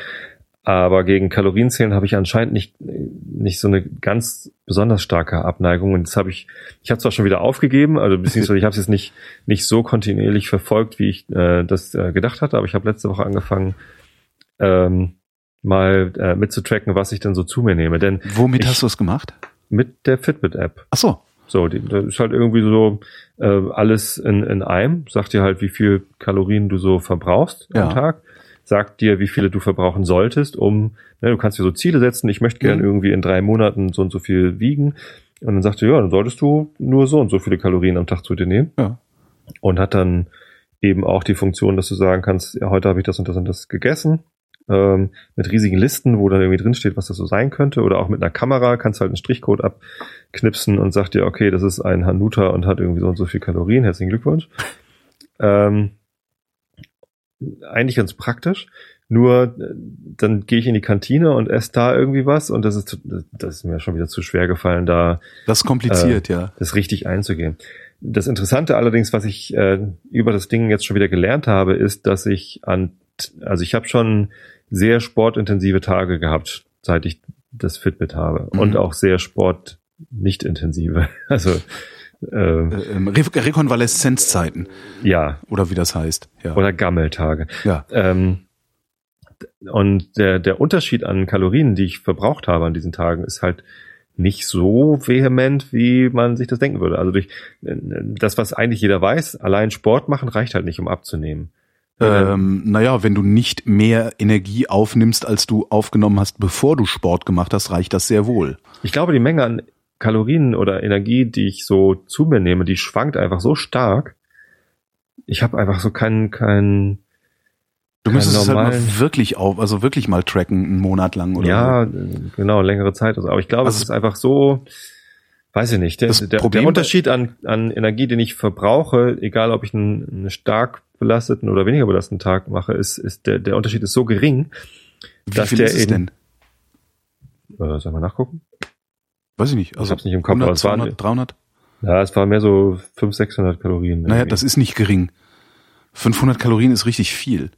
Aber gegen Kalorienzählen habe ich anscheinend nicht, nicht so eine ganz besonders starke Abneigung. Und das habe ich, ich habe zwar schon wieder aufgegeben, also beziehungsweise ich habe es jetzt nicht, nicht so kontinuierlich verfolgt, wie ich äh, das äh, gedacht hatte, aber ich habe letzte Woche angefangen, ähm, mal äh, mitzutracken, was ich denn so zu mir nehme. Denn Womit Ich- hast du es gemacht? mit der Fitbit-App. Ach so. So, die, das ist halt irgendwie so äh, alles in, in einem. Sagt dir halt, wie viel Kalorien du so verbrauchst Ja. am Tag. Sagt dir, wie viele du verbrauchen solltest, um, ne, du kannst dir so Ziele setzen, ich möchte gern Mhm. irgendwie in drei Monaten so und so viel wiegen. Und dann sagt er, ja, dann solltest du nur so und so viele Kalorien am Tag zu dir nehmen. Ja. Und hat dann eben auch die Funktion, dass du sagen kannst, ja, heute habe ich das und das und das gegessen. Ähm, mit riesigen Listen, wo dann irgendwie drin steht, was das so sein könnte. Oder auch mit einer Kamera kannst du halt einen Strichcode abknipsen und sagt dir, okay, das ist ein Hanuta und hat irgendwie so und so viel Kalorien. Herzlichen Glückwunsch. Ähm, eigentlich ganz praktisch. Nur äh, dann gehe ich in die Kantine und esse da irgendwie was und das ist das ist mir schon wieder zu schwer gefallen, da Das ist kompliziert, Äh, ja. das richtig einzugehen. Das Interessante allerdings, was ich äh, über das Ding jetzt schon wieder gelernt habe, ist, dass ich an, also ich habe schon sehr sportintensive Tage gehabt, seit ich das Fitbit habe Mhm. und auch sehr sport nicht intensive. Also äh, Äh, ähm, Re Rekonvaleszenzzeiten ja, oder wie das heißt. Ja. oder Gammeltage. ja. Ähm, und der, der Unterschied an Kalorien, die ich verbraucht habe an diesen Tagen, ist halt nicht so vehement, wie man sich das denken würde. Also durch äh, das, was eigentlich jeder weiß, allein Sport machen reicht halt nicht, um abzunehmen. Ähm, naja, wenn du nicht mehr Energie aufnimmst, als du aufgenommen hast, bevor du Sport gemacht hast, reicht das sehr wohl. Ich glaube, die Menge an Kalorien oder Energie, die ich so zu mir nehme, die schwankt einfach so stark. Ich habe einfach so keinen, keinen, Du müsstest es halt mal wirklich auf, also wirklich mal tracken, einen Monat lang oder ja, so. genau, längere Zeit. Also, aber ich glaube, Also- es ist einfach so, weiß ich nicht. Der, der, der Unterschied an, an Energie, den ich verbrauche, egal ob ich einen, einen stark belasteten oder weniger belasteten Tag mache, ist, ist der, der Unterschied ist so gering. Wie dass viel der ist es eben- denn? Äh, soll mal nachgucken? Weiß ich nicht. Also hab's nicht im Kopf, aber 100, es waren- 200, 300? Ja, es war mehr so 500, 600 Kalorien. Naja, irgendwie. das ist nicht gering. 500 Kalorien ist richtig viel.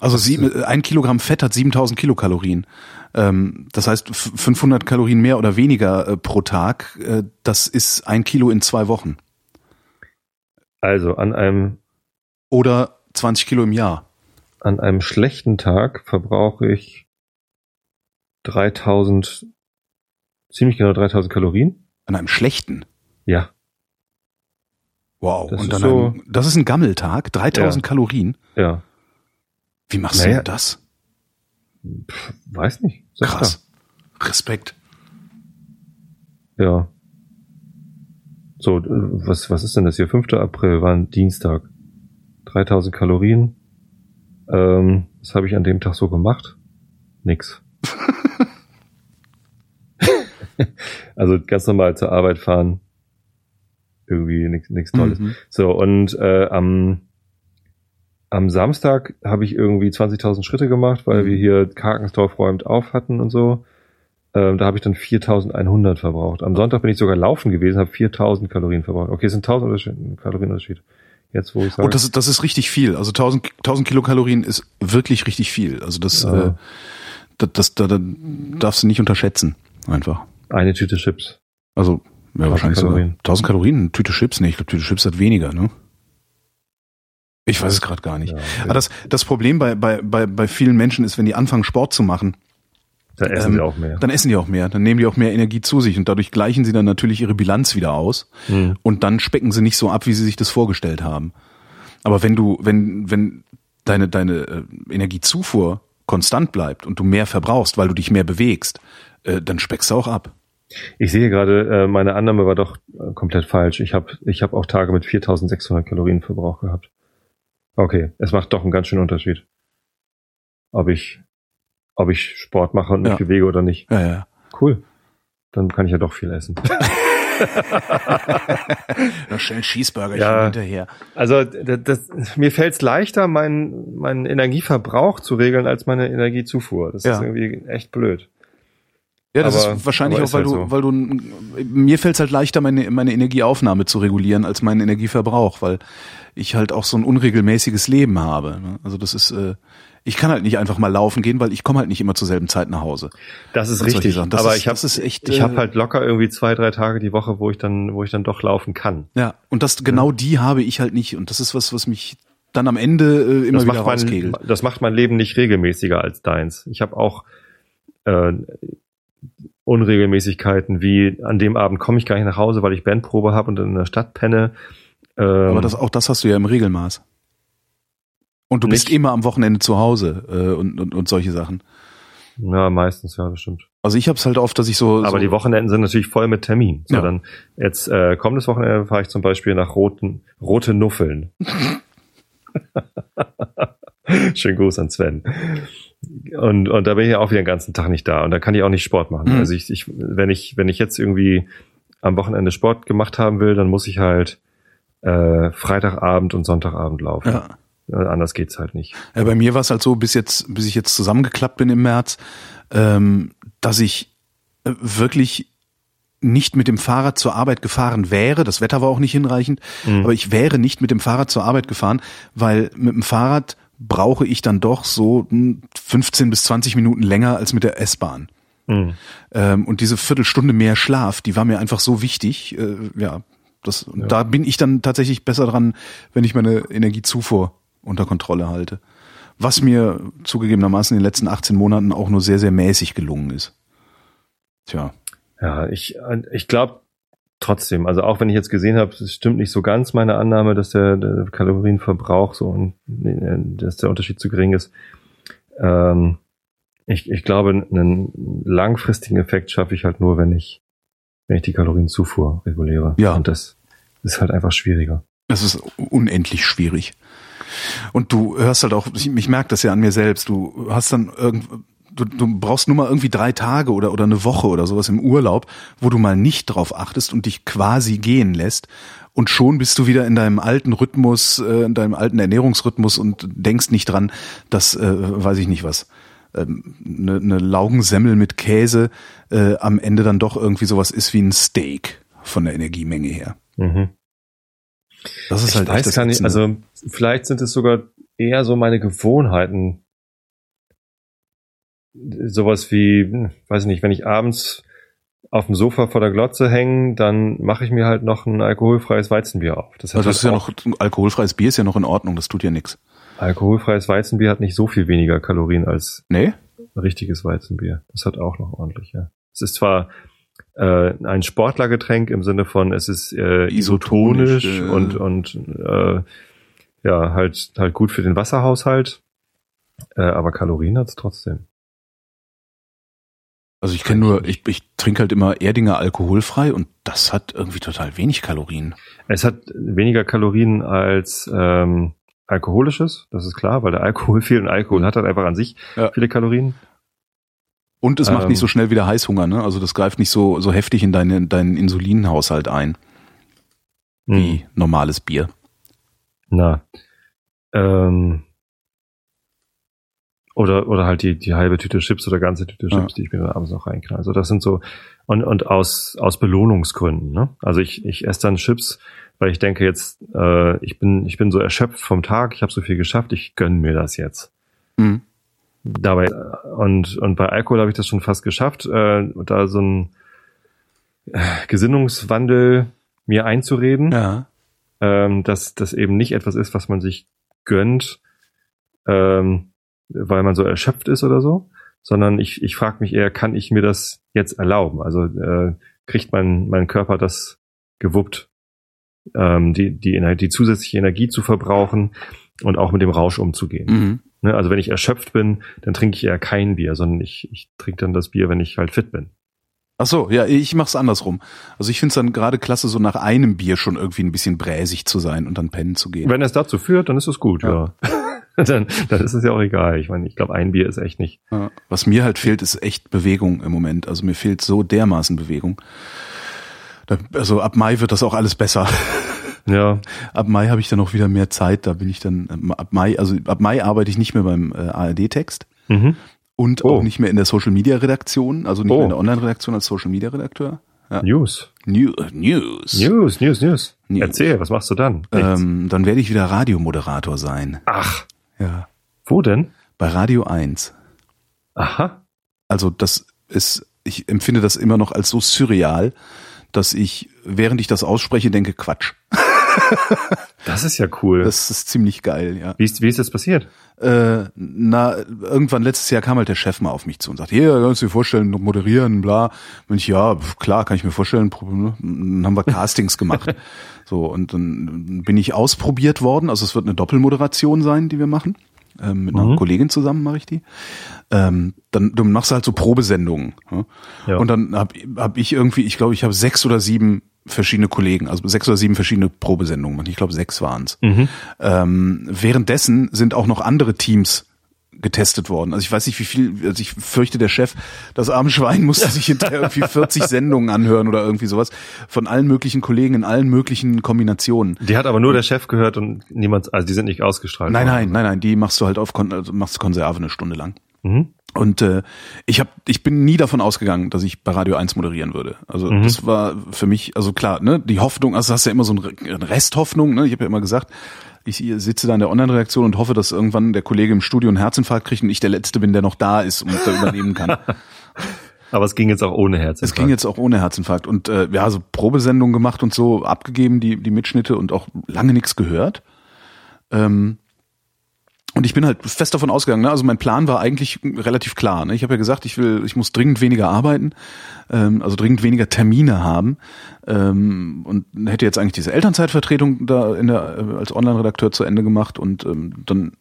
Also sieben, äh, ein Kilogramm Fett hat 7000 Kilokalorien. Ähm, das heißt, f- 500 Kalorien mehr oder weniger äh, pro Tag, äh, das ist ein Kilo in zwei Wochen. Also an einem Oder 20 Kilo im Jahr. an einem schlechten Tag verbrauche ich 3000, ziemlich genau 3000 Kalorien. An einem schlechten. Ja, Wow. Das Und ist dann so- ein, das ist ein Gammeltag, 3000 Ja. Kalorien. ja. Wie machst Naja. du denn das? Pff, weiß nicht. Sag Krass. Respekt. da. Ja. So, äh, was, was ist denn das hier? 5. April war ein Dienstag. 3000 Kalorien. Ähm, was habe ich an dem Tag so gemacht? Nix. also ganz normal zur Arbeit fahren. Irgendwie nichts Tolles. Mhm. So, und äh, am, am Samstag habe ich irgendwie 20.000 Schritte gemacht, weil Mhm. wir hier Karkensdorf räumt auf hatten und so. Ähm, da habe ich dann 4.100 verbraucht. Am Sonntag bin ich sogar laufen gewesen, habe 4.000 Kalorien verbraucht. Okay, es sind 1.000 Unterschied- Kalorienunterschied. Jetzt, wo ich sage, Und das, ist- das ist richtig viel. Also 1000, 1000 Kilokalorien ist wirklich richtig viel. Also das, Ja. äh, das, das, da, da darfst du nicht unterschätzen. Einfach. Eine Tüte Chips. Also, ja, wahrscheinlich so. Kalorien. 1000 Kalorien, Tüte Chips, nee, ich glaube, Tüte Chips hat weniger, ne? Ich weiß es gerade gar nicht. Ja, Aber das, das Problem bei, bei, bei, bei vielen Menschen ist, wenn die anfangen, Sport zu machen, Dann essen ähm, sie auch mehr. Dann essen die auch mehr, dann nehmen die auch mehr Energie zu sich und dadurch gleichen sie dann natürlich ihre Bilanz wieder aus Hm. und dann specken sie nicht so ab, wie sie sich das vorgestellt haben. Aber wenn du, wenn, wenn deine, deine äh, Energiezufuhr konstant bleibt und du mehr verbrauchst, weil du dich mehr bewegst, äh, dann speckst du auch ab. Ich sehe gerade, äh, meine Annahme war doch äh, komplett falsch. Ich habe ich hab auch Tage mit 4600 Kalorien Verbrauch gehabt. Okay, es macht doch einen ganz schönen Unterschied. Ob ich, ob ich Sport mache und mich Ja. bewege oder nicht. Ja, ja. Cool. Dann kann ich ja doch viel essen. Da schnell Cheeseburger Ja. hinterher. Also das, das, mir fällt es leichter, meinen meinen Energieverbrauch zu regeln, als meine Energiezufuhr. Das Ja. ist irgendwie echt blöd. Ja, das Aber- ist wahrscheinlich auch, weil ist du, halt so. weil du, mir fällt es halt leichter, meine, meine Energieaufnahme zu regulieren, als meinen Energieverbrauch, weil ich halt auch so ein unregelmäßiges Leben habe. ne? Also das ist, äh, ich kann halt nicht einfach mal laufen gehen, weil ich komme halt nicht immer zur selben Zeit nach Hause. Das ist richtig. Das aber ist- ich habe ist echt, ich äh, habe halt locker irgendwie zwei, drei Tage die Woche, wo ich dann, wo ich dann doch laufen kann. Ja, und das genau die habe ich halt nicht. Und das ist was, was mich dann am Ende äh, immer das wieder mein, rauskegelt. das macht mein Leben nicht regelmäßiger als deins. Ich habe auch äh, Unregelmäßigkeiten, wie an dem Abend komme ich gar nicht nach Hause, weil ich Bandprobe habe und in der Stadt penne. Ähm, Aber das, auch das hast du ja im Regelmaß. Und du bist Nicht- immer am Wochenende zu Hause äh, und, und, und solche Sachen. ja, meistens, ja, das stimmt. Also ich habe es halt oft, dass ich so. Aber so, die Wochenenden sind natürlich voll mit Termin. So, Ja. dann jetzt äh, kommendes Wochenende fahre ich zum Beispiel nach Roten, Rote Nuffeln. Schönen Gruß an Sven. Und, und da bin ich ja auch wieder den ganzen Tag nicht da und da kann ich auch nicht Sport machen. Mhm. Also ich, ich, wenn ich, wenn ich jetzt irgendwie am Wochenende Sport gemacht haben will, dann muss ich halt äh, Freitagabend und Sonntagabend laufen. Ja. Anders geht's halt nicht. Ja, bei mir war es halt so, bis jetzt, bis ich jetzt zusammengeklappt bin im März, ähm, dass ich äh, wirklich nicht mit dem Fahrrad zur Arbeit gefahren wäre. Das Wetter war auch nicht hinreichend, aber ich wäre nicht mit dem Fahrrad zur Arbeit gefahren, weil mit dem Fahrrad brauche ich dann doch so hm, 15 bis 20 Minuten länger als mit der S-Bahn. Mhm. Ähm, und diese Viertelstunde mehr Schlaf, die war mir einfach so wichtig. Äh, ja, das, und da bin ich dann tatsächlich besser dran, wenn ich meine Energiezufuhr unter Kontrolle halte. Was mir zugegebenermaßen in den letzten 18 Monaten auch nur sehr, sehr mäßig gelungen ist. Tja. Ja, ich, ich glaube trotzdem, also auch wenn ich jetzt gesehen habe, es stimmt nicht so ganz meine Annahme, dass der, der Kalorienverbrauch so und äh, dass der Unterschied zu gering ist. Ähm, ich, ich glaube, einen langfristigen Effekt schaffe ich halt nur, wenn ich, wenn ich die Kalorienzufuhr reguliere. Ja. Und das ist halt einfach schwieriger. Es ist unendlich schwierig. Und du hörst halt auch, ich, ich merke das ja an mir selbst, du hast dann irgend, du, du brauchst nur mal irgendwie drei Tage oder, oder eine Woche oder sowas im Urlaub, wo du mal nicht drauf achtest und dich quasi gehen lässt. Und schon bist du wieder in deinem alten Rhythmus, äh, in deinem alten Ernährungsrhythmus und denkst nicht dran, dass, äh, weiß ich nicht was, ähm, eine, eine Laugensemmel mit Käse äh, am Ende dann doch irgendwie sowas ist wie ein Steak von der Energiemenge her. Mhm. Das ist Ich halt echt weiß das gar nicht, also vielleicht sind es sogar eher so meine Gewohnheiten. Sowas wie, weiß ich nicht, wenn ich abends auf dem Sofa vor der Glotze hänge, dann mache ich mir halt noch ein alkoholfreies Weizenbier auf. Das, Also das ist halt ja noch, alkoholfreies Bier ist ja noch in Ordnung, das tut ja nichts. alkoholfreies Weizenbier hat nicht so viel weniger Kalorien als Nee? richtiges Weizenbier. Das hat auch noch ordentlich, ja. Es ist zwar äh, ein Sportlergetränk im Sinne von, es ist äh, Isotonisch, isotonisch äh. und und äh, ja halt halt gut für den Wasserhaushalt, äh, aber Kalorien hat's trotzdem. Also ich kenne nur, ich, ich trinke halt immer Erdinger alkoholfrei und das hat irgendwie total wenig Kalorien. Es hat weniger Kalorien als ähm, alkoholisches, das ist klar, weil der Alkohol fehlt und Alkohol hat halt einfach an sich Ja. viele Kalorien. Und es macht Ähm. nicht so schnell wieder Heißhunger, ne? Also das greift nicht so, so heftig in deine, deinen Insulinhaushalt ein, Hm. wie normales Bier. Na. Ähm, oder, oder halt die, die halbe Tüte Chips oder ganze Tüte Ja. Chips, die ich mir dann abends noch reinknall. Also das sind so, und, und aus, aus Belohnungsgründen, ne? Also ich, ich esse dann Chips, weil ich denke jetzt, äh, ich bin, ich bin so erschöpft vom Tag, ich habe so viel geschafft, ich gönn mir das jetzt. Mhm. Dabei, und, und bei Alkohol habe ich das schon fast geschafft, äh, da so ein äh, Gesinnungswandel mir einzureden Ja. ähm, dass das eben nicht etwas ist, was man sich gönnt, ähm, weil man so erschöpft ist oder so, sondern ich, ich frage mich eher, kann ich mir das jetzt erlauben? Also äh, kriegt mein, mein Körper das gewuppt, ähm, die, die, die zusätzliche Energie zu verbrauchen und auch mit dem Rausch umzugehen. Mhm. Ne, also wenn ich erschöpft bin, dann trinke ich eher kein Bier, sondern ich, ich trinke dann das Bier, wenn ich halt fit bin. Ach so, ja, ich mach's andersrum. Also ich find's dann gerade klasse, so nach einem Bier schon irgendwie ein bisschen bräsig zu sein und dann pennen zu gehen. Wenn es dazu führt, dann ist es gut, ja. ja. dann, dann ist es ja auch egal. Ich meine, ich glaube, ein Bier ist echt nicht. Ja. Was mir halt fehlt, ist echt Bewegung im Moment. Also mir fehlt so dermaßen Bewegung. Also ab Mai wird das auch alles besser. Ja. Ab Mai habe ich dann auch wieder mehr Zeit. Da bin ich dann ähm, ab Mai, also ab Mai arbeite ich nicht mehr beim äh, ARD-Text Mhm. und Oh. auch nicht mehr in der Social Media Redaktion, also nicht Oh. mehr in der Online-Redaktion als Social Media Redakteur. Ja. News. New, äh, News. News, News, News. News. Erzähl, was machst du dann? Ähm, dann werde ich wieder Radiomoderator sein. Ach, Ja. wo denn? Bei Radio 1. Aha. Also das ist, ich empfinde das immer noch als so surreal, dass ich, während ich das ausspreche, denke, Quatsch. Das ist ja cool. Das ist ziemlich geil, ja. wie, ist, wie ist das passiert? Äh, na, irgendwann letztes Jahr kam halt der Chef mal auf mich zu und sagte, hier, kannst du dir vorstellen, noch moderieren, bla. Und ich, ja, klar, kann ich mir vorstellen. Ne? Dann haben wir Castings gemacht. So, und dann bin ich ausprobiert worden. Also es wird eine Doppelmoderation sein, die wir machen. Ähm, mit einer Mhm. Kollegin zusammen mache ich die. Ähm, dann du machst halt so Probesendungen. Ja? Ja. Und dann hab, hab ich irgendwie, ich glaube, ich habe sechs oder sieben verschiedene Kollegen, also sechs oder sieben verschiedene Probesendungen. Ich glaube, sechs waren's. Mhm. Ähm, währenddessen sind auch noch andere Teams getestet worden. Also ich weiß nicht, wie viel, also ich fürchte, der Chef, das arme Schwein musste sich hinterher irgendwie 40 Sendungen anhören oder irgendwie sowas von allen möglichen Kollegen in allen möglichen Kombinationen. Die hat aber nur der Chef gehört und niemand, also die sind nicht ausgestrahlt. Nein, worden. nein, nein, nein, die machst du halt auf also machst Konserve eine Stunde lang. Mhm. Und äh, ich habe, ich bin nie davon ausgegangen, dass ich bei Radio 1 moderieren würde. Also Mhm. das war für mich, also klar, ne, die Hoffnung, also hast ja immer so eine Re- Resthoffnung, ne? Ich habe ja immer gesagt, ich sitze da in der Online-Redaktion und hoffe, dass irgendwann der Kollege im Studio einen Herzinfarkt kriegt und ich der Letzte bin, der noch da ist und da übernehmen kann. Aber es ging jetzt auch ohne Herz. Es ging jetzt auch ohne Herzinfarkt und äh, ja, so Probesendungen gemacht und so abgegeben, die die Mitschnitte und auch lange nichts gehört. Ähm, und ich bin halt fest davon ausgegangen, ne? also mein Plan war eigentlich relativ klar. Ne? Ich habe ja gesagt, ich will, ich muss dringend weniger arbeiten, ähm, also dringend weniger Termine haben ähm, und hätte jetzt eigentlich diese Elternzeitvertretung da in der, äh, als Online-Redakteur zu Ende gemacht und ähm, dann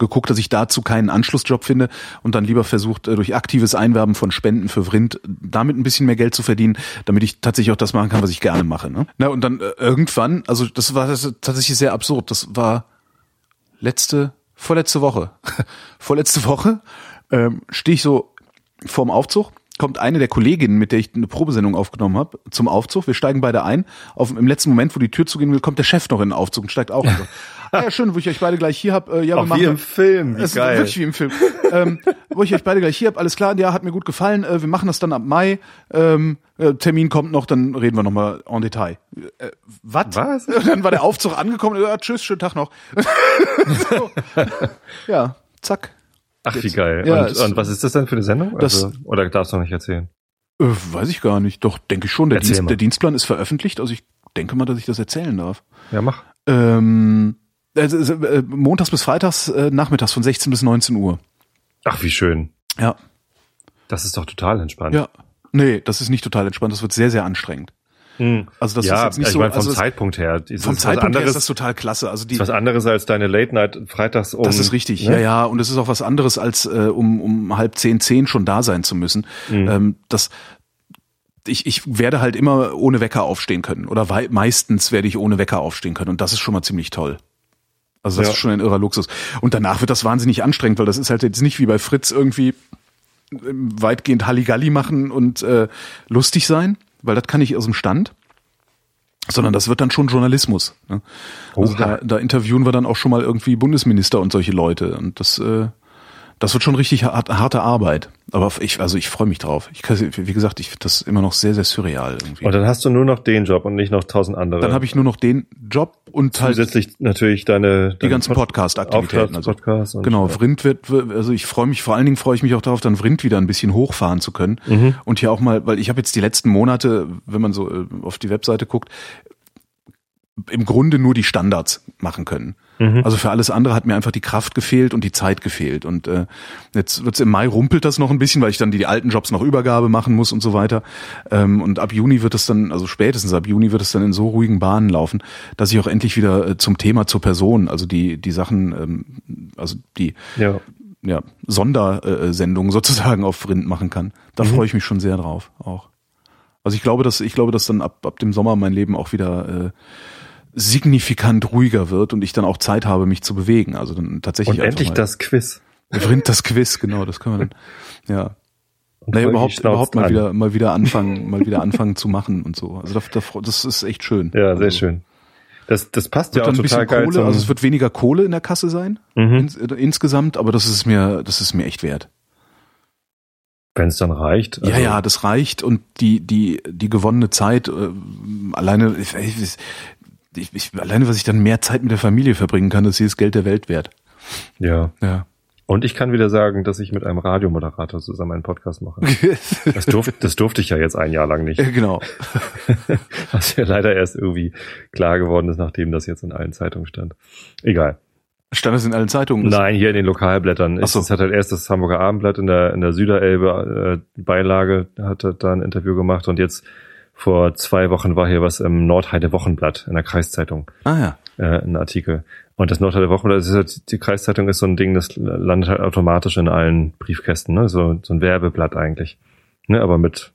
geguckt, dass ich dazu keinen Anschlussjob finde und dann lieber versucht, äh, durch aktives Einwerben von Spenden für Vrind damit ein bisschen mehr Geld zu verdienen, damit ich tatsächlich auch das machen kann, was ich gerne mache. Ne? Na, und dann äh, irgendwann, also das war tatsächlich sehr absurd. Das war letzte, vorletzte Woche. vorletzte Woche ähm, stehe ich so vorm Aufzug, kommt eine der Kolleginnen, mit der ich eine Probesendung aufgenommen habe, zum Aufzug. Wir steigen beide ein. Auf, Im letzten Moment, wo die Tür zugehen will, kommt der Chef noch in den Aufzug und steigt auch. So, ah ja, schön, wo ich euch beide gleich hier hab. Äh, ja, wir Auch machen wie im Film, wie es ist geil. wirklich wie im Film. ähm, wo ich euch beide gleich hier hab, alles klar, ja, hat mir gut gefallen. Äh, wir machen das dann ab Mai. Ähm, äh, Termin kommt noch, dann reden wir nochmal en Detail. Äh, wat? Was? Dann war der Aufzug angekommen. Ja, tschüss, schönen Tag noch. so. Ja, zack. Ach, wie geil. Ja, und, und was ist das denn für eine Sendung? Das- also, oder darfst du noch nicht erzählen? Äh, weiß ich gar nicht. Doch, denke ich schon. Der, Dienst, der Dienstplan ist veröffentlicht. Also ich denke mal, dass ich das erzählen darf. Ja, mach. Ähm, also, also, äh, montags bis freitags, äh, nachmittags von 16 bis 19 Uhr. Ach, wie schön. Ja. Das ist doch total entspannt. Ja. Nee, das ist nicht total entspannt. Das wird sehr, sehr anstrengend. Hm. Also das ja, ist jetzt nicht ich so. meine, vom also Zeitpunkt her. Ist vom Zeitpunkt her anderes, ist das total klasse. Also die, ist was anderes als deine Late Night freitags um. das ist richtig. ne? Ja, ja. Und es ist auch was anderes als äh, um um halb zehn, zehn schon da sein zu müssen. Mhm. Ähm, das ich, ich werde halt immer ohne Wecker aufstehen können. Oder wei meistens werde ich ohne Wecker aufstehen können. Und das ist schon mal ziemlich toll. Also das Ja. ist schon ein irrer Luxus. Und danach wird das wahnsinnig anstrengend, weil das ist halt jetzt nicht wie bei Fritz irgendwie weitgehend Halligalli machen und äh, lustig sein, weil das kann ich aus dem Stand. Sondern das wird dann schon Journalismus. Ne? Also da, da interviewen wir dann auch schon mal irgendwie Bundesminister und solche Leute. Und das, äh, das wird schon richtig hart, harte Arbeit. Aber ich, also ich freue mich drauf. Ich, wie gesagt, ich finde das immer noch sehr, sehr surreal irgendwie. Und dann hast du nur noch den Job und nicht noch tausend andere. dann habe ich nur noch den Job und halt zusätzlich natürlich deine, die deine ganzen Pod- Podcast-Aktivitäten. Also, Podcast genau, ja. Vrind wird, also ich freue mich, vor allen Dingen freue ich mich auch darauf, dann Vrind wieder ein bisschen hochfahren zu können. Mhm. Und hier auch mal, weil ich habe jetzt die letzten Monate, wenn man so äh, auf die Webseite guckt, im Grunde nur die Standards machen können. Mhm. Also für alles andere hat mir einfach die Kraft gefehlt und die Zeit gefehlt. Und äh, jetzt wird's im Mai rumpelt das noch ein bisschen, weil ich dann die, die alten Jobs noch Übergabe machen muss und so weiter. Ähm, und ab Juni wird es dann, also spätestens ab Juni wird es dann in so ruhigen Bahnen laufen, dass ich auch endlich wieder äh, zum Thema zur Person, also die die Sachen, ähm, also die Ja. ja, Sondersendungen sozusagen auf Rind machen kann. Da Mhm. freue ich mich schon sehr drauf auch. Also ich glaube, dass ich glaube, dass dann ab, ab dem Sommer mein Leben auch wieder äh, signifikant ruhiger wird und ich dann auch Zeit habe, mich zu bewegen. Also dann tatsächlich Und endlich mal, das Quiz. Rind das Quiz, genau, das können wir dann. Ja. Und Naja, überhaupt, überhaupt mal an. wieder, mal wieder anfangen, mal wieder anfangen zu machen und so. Also da, da, das ist echt schön. Ja, sehr also, schön. Das, das passt ja auch dann ein total bisschen geil Kohle, also es wird weniger Kohle in der Kasse sein, mhm. ins, äh, insgesamt, aber das ist mir, das ist mir echt wert. wenn es dann reicht. ja, Also, ja, das reicht und die die die gewonnene Zeit äh, alleine ich, ich, ich, ich, alleine was ich dann mehr Zeit mit der Familie verbringen kann, das ist jedes Geld der Welt wert. Ja. Ja. Und ich kann wieder sagen, dass ich mit einem Radiomoderator zusammen einen Podcast mache. Das durfte, das durfte ich ja jetzt ein Jahr lang nicht. genau. Was ja leider erst irgendwie klar geworden ist, nachdem das jetzt in allen Zeitungen stand. Egal. Stand das in allen Zeitungen? Nein, hier in den Lokalblättern. Ach Es, so. es hat halt erst das Hamburger Abendblatt in der, in der Süderelbe äh, Beilage, hat er da ein Interview gemacht und jetzt vor zwei Wochen war hier was im Nordheide Wochenblatt in der Kreiszeitung, Ah ja. äh, ein Artikel. Und das Nordheide Wochenblatt, ist halt, die Kreiszeitung ist so ein Ding, das landet halt automatisch in allen Briefkästen, ne? so, so ein Werbeblatt eigentlich. Ne? Aber mit,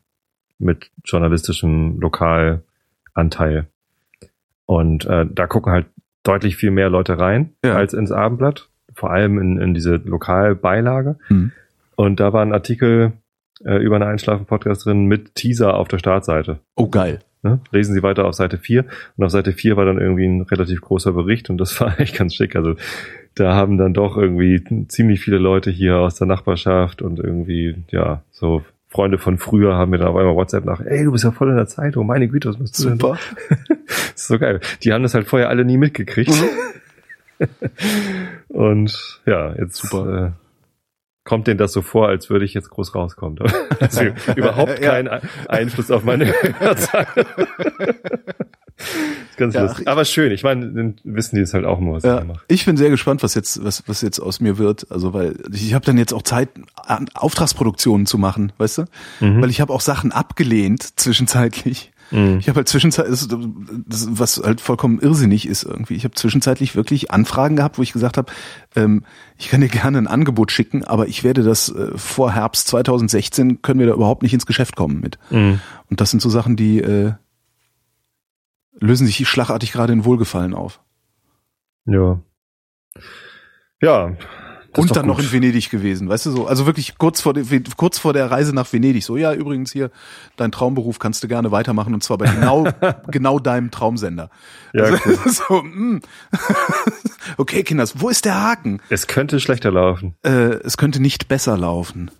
mit journalistischem Lokalanteil. Und äh, da gucken halt deutlich viel mehr Leute rein Ja. als ins Abendblatt, vor allem in, in diese Lokalbeilage. Hm. Und da war ein Artikel äh, über eine Einschlafen-Podcast drin mit Teaser auf der Startseite. Oh geil. Ne? Lesen Sie weiter auf Seite 4. Und auf Seite 4 war dann irgendwie ein relativ großer Bericht und das war echt ganz schick. Also da haben dann doch irgendwie ziemlich viele Leute hier aus der Nachbarschaft und irgendwie, ja, so Freunde von früher haben mir dann auf einmal WhatsApp nach, ey, du bist ja voll in der Zeitung, meine Güte, was machst du denn? Super. Das ist so geil. Die haben das halt vorher alle nie mitgekriegt. und ja, jetzt Super. Äh, kommt denen das so vor, als würde ich jetzt groß rauskommen. Also überhaupt Ja. keinen Ein- Einfluss auf meine Hörzahlen. ist ganz Ja, lustig. Aber schön. Ich meine, dann wissen die es halt auch nur, was Ja, ich mache. ich bin sehr gespannt, was jetzt, was, was jetzt aus mir wird. Also, weil ich habe dann jetzt auch Zeit, An- Auftragsproduktionen zu machen, weißt du? Mhm. Weil ich habe auch Sachen abgelehnt zwischenzeitlich. Mhm. Ich habe halt zwischenzeitlich, was halt vollkommen irrsinnig ist irgendwie. Ich habe zwischenzeitlich wirklich Anfragen gehabt, wo ich gesagt habe, ähm, ich kann dir gerne ein Angebot schicken, aber ich werde das äh, vor Herbst 2016 können wir da überhaupt nicht ins Geschäft kommen mit. Mhm. Und das sind so Sachen, die äh, lösen sich schlagartig gerade in Wohlgefallen auf. Ja. Ja. Das und dann noch gut. in Venedig gewesen, weißt du so, also wirklich kurz vor der, kurz vor der Reise nach Venedig. So, ja, übrigens hier, dein Traumberuf kannst du gerne weitermachen und zwar bei genau, genau deinem Traumsender. Ja, also, cool. so, mm. okay, Kinders, wo ist der Haken? Es könnte schlechter laufen. Äh, es könnte nicht besser laufen.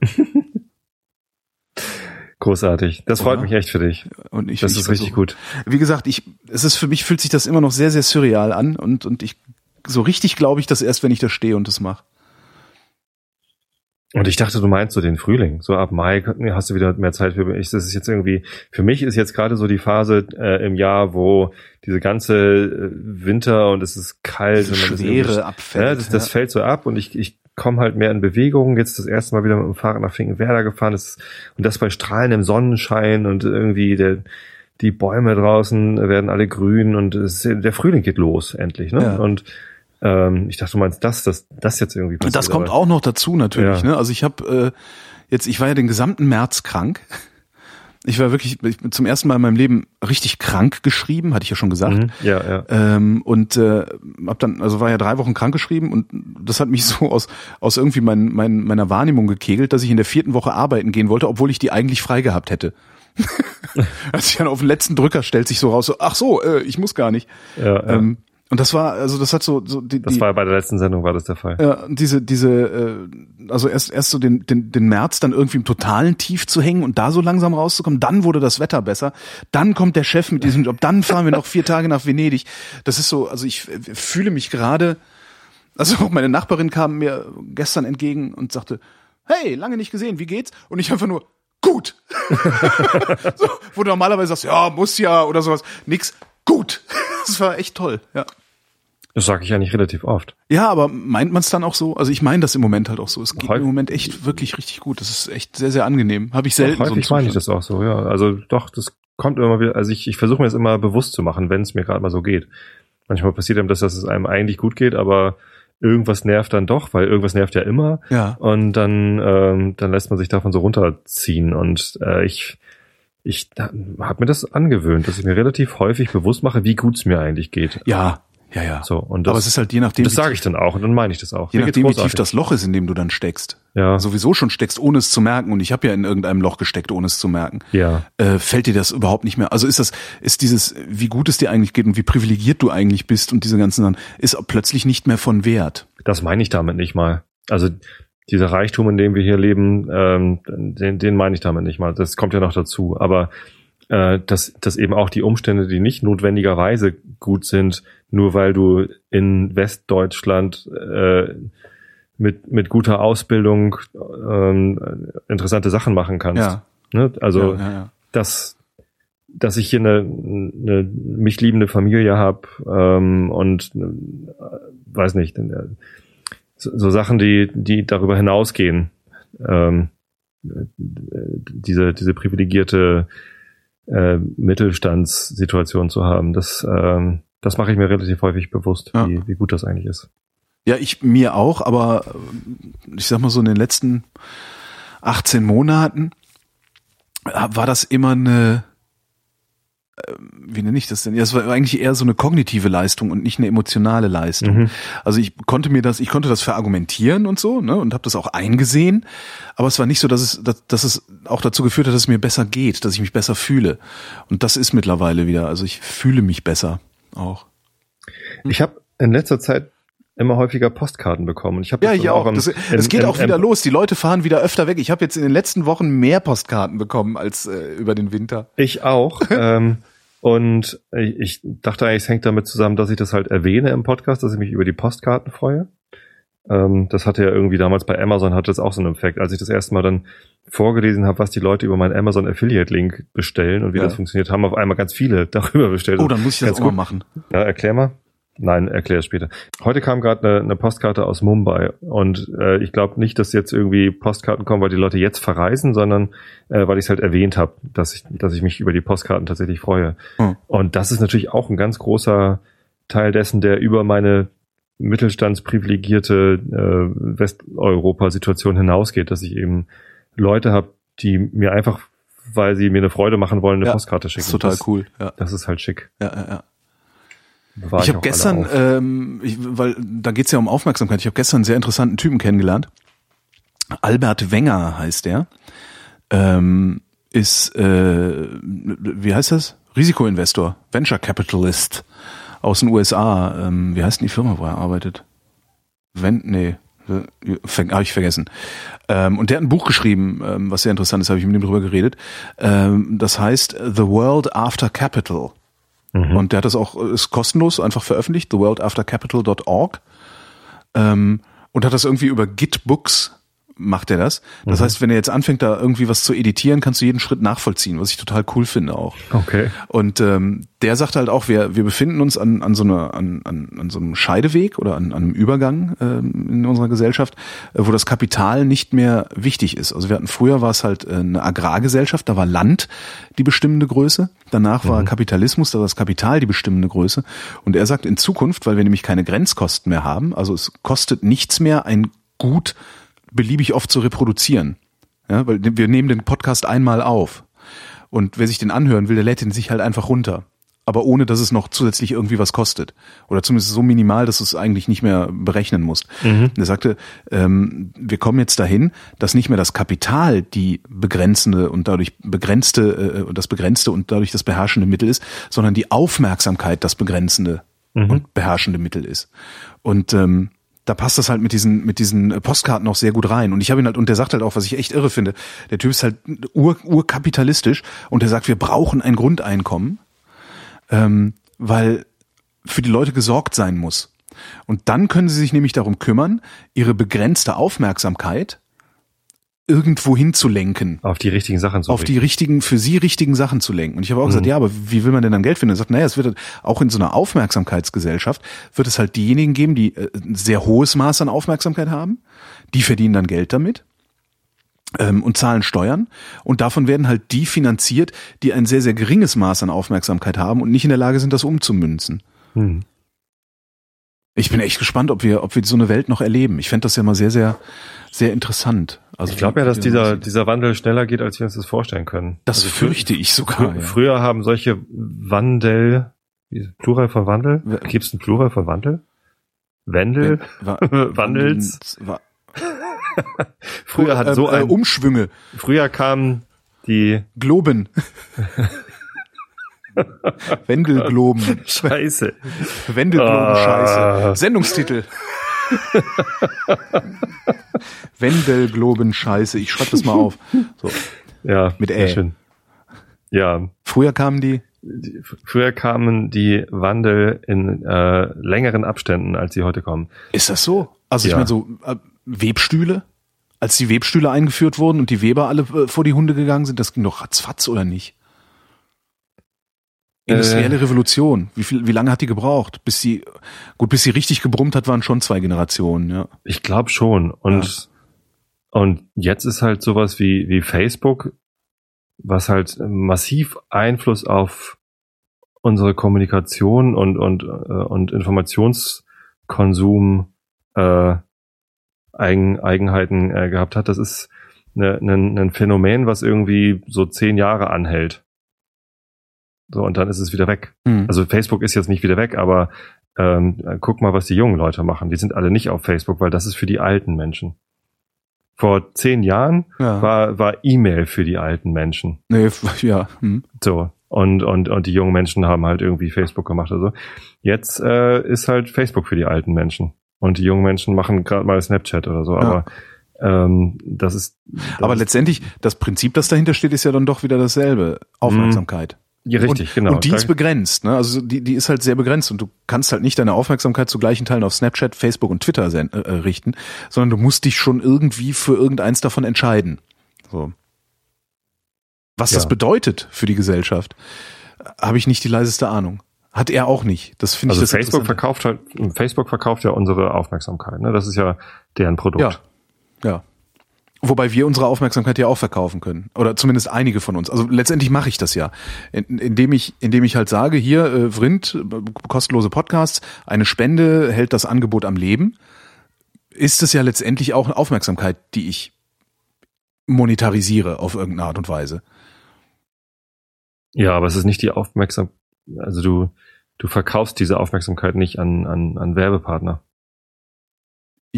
Großartig. Das freut Oder? mich echt für dich. Und ich, Das ich ist richtig versuche- gut. Wie gesagt, ich, es ist für mich fühlt sich das immer noch sehr, sehr surreal an und und ich so richtig glaube ich das erst, wenn ich da stehe und das mache. Und ich dachte, du meinst so den Frühling. So ab Mai hast du wieder mehr Zeit für mich. Das ist jetzt irgendwie, für mich ist jetzt gerade so die Phase äh, im Jahr, wo diese ganze äh, Winter und es ist kalt. und man ist Schwere abfällt. Ja, das, das fällt so ab und ich, ich komme halt mehr in Bewegung. Jetzt das erste Mal wieder mit dem Fahrrad nach Finkenwerder gefahren. Das, und das bei strahlendem Sonnenschein und irgendwie der, die Bäume draußen werden alle grün und es, der Frühling geht los endlich. Ne? Ja. Und ähm, ich dachte, du meinst das, das, das jetzt irgendwie passiert. Das kommt aber- auch noch dazu natürlich. Ja. Ne? Also ich habe äh, jetzt, ich war ja den gesamten März krank. Ich war wirklich ich bin zum ersten Mal in meinem Leben richtig krank geschrieben, hatte ich ja schon gesagt. Mhm. Ja, ja. Ähm, und äh, hab dann, also war ja drei Wochen krank geschrieben und das hat mich so aus aus irgendwie mein, mein, meiner Wahrnehmung gekegelt, dass ich in der vierten Woche arbeiten gehen wollte, obwohl ich die eigentlich frei gehabt hätte. Als ich dann auf den letzten Drücker stellt sich so raus, so, ach so, äh, ich muss gar nicht. ja, ja. Ähm, und das war, also das hat so, so die, das war bei der letzten Sendung war das der Fall. ja, diese, diese, äh, also erst, erst so den, den, den März dann irgendwie im totalen Tief zu hängen und da so langsam rauszukommen, dann wurde das Wetter besser, dann kommt der Chef mit diesem Job, dann fahren wir noch vier Tage nach Venedig. Das ist so, also ich äh, fühle mich gerade, also auch meine Nachbarin kam mir gestern entgegen und sagte, hey, lange nicht gesehen, wie geht's? Und ich einfach nur, gut. so, wo du normalerweise sagst, ja, muss ja oder sowas. Nix, gut. Das war echt toll, ja. Das sage ich ja nicht relativ oft. Ja, aber meint man es dann auch so? Also ich meine das im Moment halt auch so. Es geht Häufig- im Moment echt wirklich richtig gut. Das ist echt sehr, sehr angenehm. Habe ich selten Doch, so häufig meine ich das auch so, ja. Also doch, das kommt immer wieder, also ich, ich versuche mir das immer bewusst zu machen, wenn es mir gerade mal so geht. Manchmal passiert einem das, dass es einem eigentlich gut geht, aber irgendwas nervt dann doch, weil irgendwas nervt ja immer. Ja. Und dann, ähm, dann lässt man sich davon so runterziehen. Und äh, ich, ich habe mir das angewöhnt, dass ich mir relativ häufig bewusst mache, wie gut es mir eigentlich geht. Ja, ja, ja. So, und das, aber es ist halt je nachdem, das sage ich dann auch und dann meine ich das auch. je Mir nachdem, wie tief das Loch ist, in dem du dann steckst. Ja, Sowieso schon steckst, ohne es zu merken. Und ich habe ja in irgendeinem Loch gesteckt, ohne es zu merken. ja. Äh, fällt dir das überhaupt nicht mehr? Also ist das, ist dieses, wie gut es dir eigentlich geht und wie privilegiert du eigentlich bist und diese ganzen Sachen, ist plötzlich nicht mehr von Wert. Das meine ich damit nicht mal. Also dieser Reichtum, in dem wir hier leben, ähm, den, den meine ich damit nicht mal. Das kommt ja noch dazu. Aber äh, dass, dass eben auch die Umstände, die nicht notwendigerweise gut sind, nur weil du in Westdeutschland äh, mit, mit guter Ausbildung ähm, interessante Sachen machen kannst. Ja. Ne? Also ja, ja, dass dass ich hier eine, eine mich liebende Familie habe ähm, und äh, weiß nicht äh, so, so Sachen die die darüber hinausgehen ähm, äh, diese diese privilegierte äh, Mittelstandssituation zu haben das ähm, das mache ich mir relativ häufig bewusst Ja. wie, wie gut das eigentlich ist Ja, ich mir auch, aber ich sag mal so in den letzten 18 Monaten äh, war das immer eine, wie nenne ich das denn? Ja, es war eigentlich eher so eine kognitive Leistung und nicht eine emotionale Leistung. Mhm. Also ich konnte mir das, ich konnte das verargumentieren und so, ne, und habe das auch eingesehen, aber es war nicht so, dass es, dass, dass es auch dazu geführt hat, dass es mir besser geht, dass ich mich besser fühle. Und das ist mittlerweile wieder. Also ich fühle mich besser auch. ich habe in letzter Zeit immer häufiger Postkarten bekommen und ich habe Ja, ich auch. im- Das, im- das geht im- auch wieder los. Die Leute fahren wieder öfter weg. Ich habe jetzt in den letzten Wochen mehr Postkarten bekommen als äh, über den Winter. Ich auch. ähm, und ich ich dachte eigentlich, es hängt damit zusammen, dass ich das halt erwähne im Podcast, dass ich mich über die Postkarten freue. Ähm, das hatte ja irgendwie damals bei Amazon hatte das auch so einen Effekt. Als ich das erste Mal dann vorgelesen habe, was die Leute über meinen Amazon Affiliate Link bestellen und wie Ja. das funktioniert, haben auf einmal ganz viele darüber bestellt. Oh, dann muss ich das Ganz auch gut. machen. Ja, erklär mal. Nein, erklär es später. Heute kam gerade eine, eine Postkarte aus Mumbai und äh, ich glaube nicht, dass jetzt irgendwie Postkarten kommen, weil die Leute jetzt verreisen, sondern äh, weil ich es halt erwähnt habe, dass ich, dass ich mich über die Postkarten tatsächlich freue. Hm. Und das ist natürlich auch ein ganz großer Teil dessen, der über meine mittelstandsprivilegierte äh, Westeuropa-Situation hinausgeht, dass ich eben Leute habe, die mir einfach, weil sie mir eine Freude machen wollen, eine Ja, Postkarte schicken. Das ist total das, cool. Ja, Das ist halt schick. ja, ja. ja. Bewahre Ich habe gestern, ähm, ich, weil da geht's ja um Aufmerksamkeit. Ich habe gestern einen sehr interessanten Typen kennengelernt. Albert Wenger heißt der. Ähm, ist, äh, wie heißt das? Risikoinvestor, Venture Capitalist aus den USA. Ähm, wie heißt denn die Firma, wo er arbeitet? Wenn, nee, habe ich vergessen. Ähm, und der hat ein Buch geschrieben, ähm, was sehr interessant ist, habe ich mit ihm drüber geredet. Ähm, das heißt The World After Capital. Und der hat das auch, ist kostenlos, einfach veröffentlicht, theworldaftercapital.org. Ähm, und hat das irgendwie über Gitbooks macht er das. Das heißt, wenn er jetzt anfängt, da irgendwie was zu editieren, kannst du jeden Schritt nachvollziehen, was ich total cool finde auch. Okay. Und ähm, der sagt halt auch, wir, wir befinden uns an, an, so einer, an, an, an so einem Scheideweg oder an, an einem Übergang ähm, in unserer Gesellschaft, äh, wo das Kapital nicht mehr wichtig ist. Also wir hatten früher war es halt äh, eine Agrargesellschaft, da war Land die bestimmende Größe. Danach war Kapitalismus, da war das Kapital die bestimmende Größe. Und er sagt in Zukunft, weil wir nämlich keine Grenzkosten mehr haben, also es kostet nichts mehr, ein Gut beliebig oft zu reproduzieren. Ja, weil wir nehmen den Podcast einmal auf. Und wer sich den anhören will, der lädt den sich halt einfach runter. Aber ohne, dass es noch zusätzlich irgendwie was kostet. Oder zumindest so minimal, dass du es eigentlich nicht mehr berechnen musst. Und er sagte, ähm, wir kommen jetzt dahin, dass nicht mehr das Kapital die begrenzende und dadurch begrenzte, äh, das begrenzte und dadurch das beherrschende Mittel ist, sondern die Aufmerksamkeit das begrenzende und beherrschende Mittel ist. Und ähm, da passt das halt mit diesen mit diesen Postkarten auch sehr gut rein. Und ich habe ihn halt und der sagt halt auch was ich echt irre finde der Typ ist halt ur, urkapitalistisch und der sagt wir brauchen ein Grundeinkommen ähm, weil für die Leute gesorgt sein muss. Und dann können sie sich nämlich darum kümmern ihre begrenzte Aufmerksamkeit irgendwo hinzulenken. Auf die richtigen Sachen zu auf die richtigen, für sie richtigen Sachen zu lenken. Und ich habe auch gesagt, ja, aber wie will man denn dann Geld finden? Er sagt, naja, es wird halt auch in so einer Aufmerksamkeitsgesellschaft, wird es halt diejenigen geben, die äh, ein sehr hohes Maß an Aufmerksamkeit haben, die verdienen dann Geld damit ähm, und zahlen Steuern. Und davon werden halt die finanziert, die ein sehr, sehr geringes Maß an Aufmerksamkeit haben und nicht in der Lage sind, das umzumünzen. Hm. Ich bin echt gespannt, ob wir, ob wir so eine Welt noch erleben. Ich fände das ja mal sehr, sehr, sehr interessant. Also ich glaube ja, dass dieser, dieser Wandel schneller geht, als wir uns das vorstellen können. Das Also fürchte ich sogar. Frü Ja. Früher haben solche Wandel, Plural von Wandel? Wa- Gibt es ein Plural von Wandel? Wendel? Wa- Wandels? Wa- Früher hat so äh, ein, Umschwünge, früher kamen die, Globen. Wendelgloben. Scheiße. Wendelgloben, Ah. Scheiße. Sendungstitel. Wendelgloben, Scheiße. Ich schreibe das mal auf. So. Ja, Mit Ä. schön. Ja, Früher kamen die, früher kamen die Wandel in äh, längeren Abständen, als sie heute kommen. ist das so? Also ich Ja. meine so äh, Webstühle, als die Webstühle eingeführt wurden und die Weber alle äh, vor die Hunde gegangen sind, das ging doch ratzfatz oder nicht? Industrielle Revolution. Wie viel, wie lange hat die gebraucht? Bis sie, gut, bis sie richtig gebrummt hat, waren schon zwei Generationen, ja. Ich glaube schon. Und, und jetzt ist halt sowas wie, wie Facebook, was halt massiv Einfluss auf unsere Kommunikation und, und, äh, und Informationskonsum äh, Eigen, Eigenheiten äh, gehabt hat. Das ist ne, ne, ein Phänomen, was irgendwie so zehn Jahre anhält. So, und dann ist es wieder weg. Hm. Also Facebook ist jetzt nicht wieder weg, aber ähm, guck mal, was die jungen Leute machen. Die sind alle nicht auf Facebook, weil das ist für die alten Menschen. Vor zehn Jahren ja. war, war E-Mail für die alten Menschen. nee, ja. Hm. So. Und, und, und die jungen Menschen haben halt irgendwie Facebook gemacht oder so. Jetzt äh, ist halt Facebook für die alten Menschen. Und die jungen Menschen machen gerade mal Snapchat oder so. Ja. Aber ähm, das ist. Das Aber letztendlich, das Prinzip, das dahinter steht, ist ja dann doch wieder dasselbe. Aufmerksamkeit. Ja, richtig, und, genau. Und die ist begrenzt, ne? Also die, die ist halt sehr begrenzt und du kannst halt nicht deine Aufmerksamkeit zu gleichen Teilen auf Snapchat, Facebook und Twitter äh, äh, richten, sondern du musst dich schon irgendwie für irgendeins davon entscheiden. So. Was das Ja. bedeutet für die Gesellschaft, habe ich nicht die leiseste Ahnung. Hat er auch nicht. Das finde ich also das Facebook verkauft halt, Facebook verkauft ja unsere Aufmerksamkeit. Ne? Das ist ja deren Produkt. Ja. Ja. Wobei wir unsere Aufmerksamkeit ja auch verkaufen können. Oder zumindest einige von uns. Also letztendlich mache ich das ja. In, indem ich, indem ich halt sage, hier, äh, Vrind, kostenlose Podcasts, eine Spende hält das Angebot am Leben, ist es ja letztendlich auch eine Aufmerksamkeit, die ich monetarisiere auf irgendeine Art und Weise. Ja, aber es ist nicht die Aufmerksamkeit, also du, du verkaufst diese Aufmerksamkeit nicht an, an, an Werbepartner.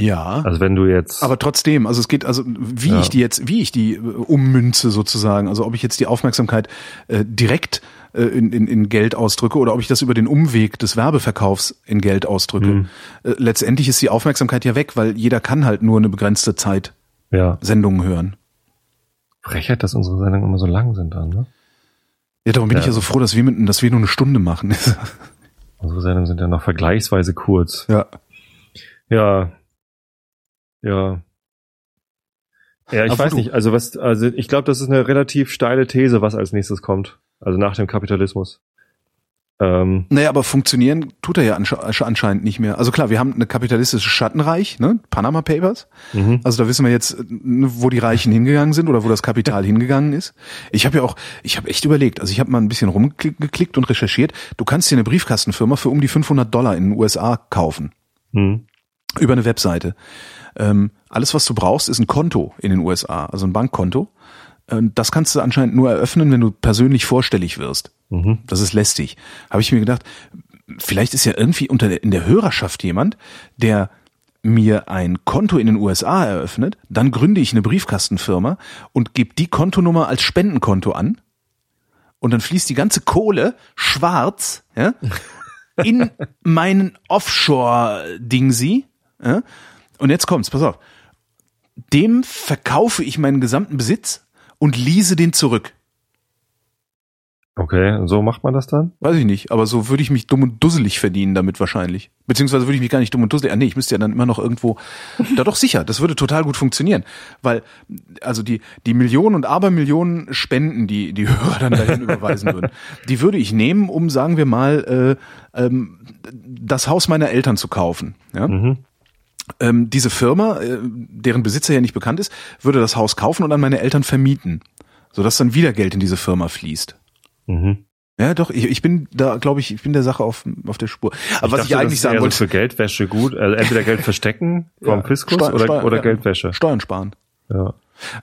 Ja. Also wenn du jetzt, Aber trotzdem, also es geht, also wie Ja. ich die jetzt, wie ich die äh, ummünze sozusagen, also ob ich jetzt die Aufmerksamkeit äh, direkt äh, in, in, in Geld ausdrücke oder ob ich das über den Umweg des Werbeverkaufs in Geld ausdrücke. Mhm. Äh, letztendlich ist die Aufmerksamkeit ja weg, weil jeder kann halt nur eine begrenzte Zeit ja, Sendungen hören. Frechheit, dass unsere Sendungen immer so lang sind dann, ne? Ja, darum bin Ja. ich ja so froh, dass wir, mit, dass wir nur eine Stunde machen. Unsere Sendungen sind ja noch vergleichsweise kurz. ja. Ja. Ja. Ja, ich Aber weiß du- nicht. Also was, also ich glaube, das ist eine relativ steile These, was als nächstes kommt. Also nach dem Kapitalismus. Ähm, Naja, aber funktionieren tut er ja ansche anscheinend nicht mehr. Also klar, wir haben eine kapitalistische Schattenreich, ne? Panama Papers. mhm. Also da wissen wir jetzt, wo die Reichen hingegangen sind oder wo das Kapital hingegangen ist. Ich habe ja auch, ich habe echt überlegt, also ich habe mal ein bisschen rumgeklickt und recherchiert. Du kannst dir eine Briefkastenfirma für um die 500 Dollar in den USA kaufen Mhm. Über eine Webseite. Ähm, alles, was du brauchst, ist ein Konto in den USA, also ein Bankkonto. Ähm, das kannst du anscheinend nur eröffnen, wenn du persönlich vorstellig wirst. Mhm. Das ist lästig. Habe ich mir gedacht, vielleicht ist ja irgendwie unter der, in der Hörerschaft jemand, der mir ein Konto in den USA eröffnet, dann gründe ich eine Briefkastenfirma und gebe die Kontonummer als Spendenkonto an und dann fließt die ganze Kohle schwarz ja, in meinen Offshore-Dingsy. Ja, und jetzt kommt's, pass auf. Dem verkaufe ich meinen gesamten Besitz und lease den zurück. Okay, und so macht man das dann? Weiß ich nicht, aber so würde ich mich dumm und dusselig verdienen damit wahrscheinlich. Beziehungsweise würde ich mich gar nicht dumm und dusselig, ah, nee, ich müsste ja dann immer noch irgendwo, da doch sicher, das würde total gut funktionieren. Weil, also die, die Millionen und Abermillionen Spenden, die die Hörer dann dahin überweisen würden, die würde ich nehmen, um, sagen wir mal, äh, ähm, das Haus meiner Eltern zu kaufen. Ja? Mhm. Ähm, diese Firma, äh, deren Besitzer ja nicht bekannt ist, würde das Haus kaufen und an meine Eltern vermieten, sodass dann wieder Geld in diese Firma fließt. Mhm. Ja, doch, ich, ich bin da, glaube ich, ich bin der Sache auf, auf der Spur. Aber was dachte, ich eigentlich sagen wollte, So für Geldwäsche gut, also entweder Geld verstecken vom Ja, Fiskus Steu- oder, Steu- oder ja. Geldwäsche. Steuern sparen. Ja.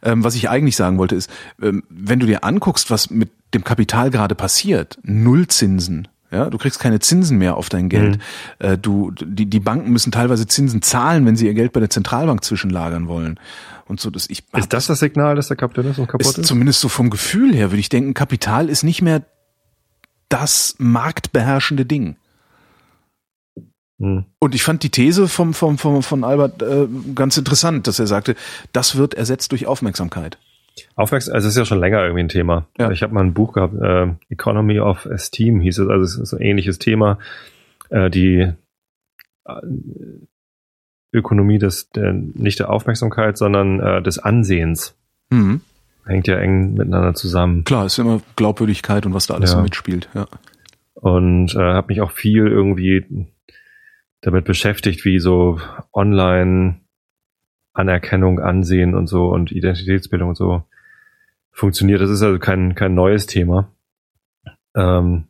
Ähm, was ich eigentlich sagen wollte ist, ähm, wenn du dir anguckst, was mit dem Kapital gerade passiert, Nullzinsen, ja, du kriegst keine Zinsen mehr auf dein Geld. Äh, du, die, die Banken müssen teilweise Zinsen zahlen, wenn sie ihr Geld bei der Zentralbank zwischenlagern wollen. Und so, das ich Ist das das Signal, dass der Kapitalismus kaputt ist ist? zumindest so vom Gefühl her, würde ich denken, Kapital ist nicht mehr das marktbeherrschende Ding. Hm. Und ich fand die These vom, vom, vom, von Albert äh, ganz interessant, dass er sagte, das wird ersetzt durch Aufmerksamkeit. Aufmerksam, also es ist ja schon länger irgendwie ein Thema. Ja. Ich habe mal ein Buch gehabt, äh, Economy of Esteem hieß es, also es ist ein ähnliches Thema. Äh, die äh, Ökonomie des, der, nicht der Aufmerksamkeit, sondern äh, des Ansehens. Mhm. Hängt ja eng miteinander zusammen. Klar, ist immer Glaubwürdigkeit und was da alles Ja. so mitspielt. Ja. und äh, habe mich auch viel irgendwie damit beschäftigt, wie so online Anerkennung, Ansehen und so und Identitätsbildung und so funktioniert. Das ist also kein, kein neues Thema. Ähm,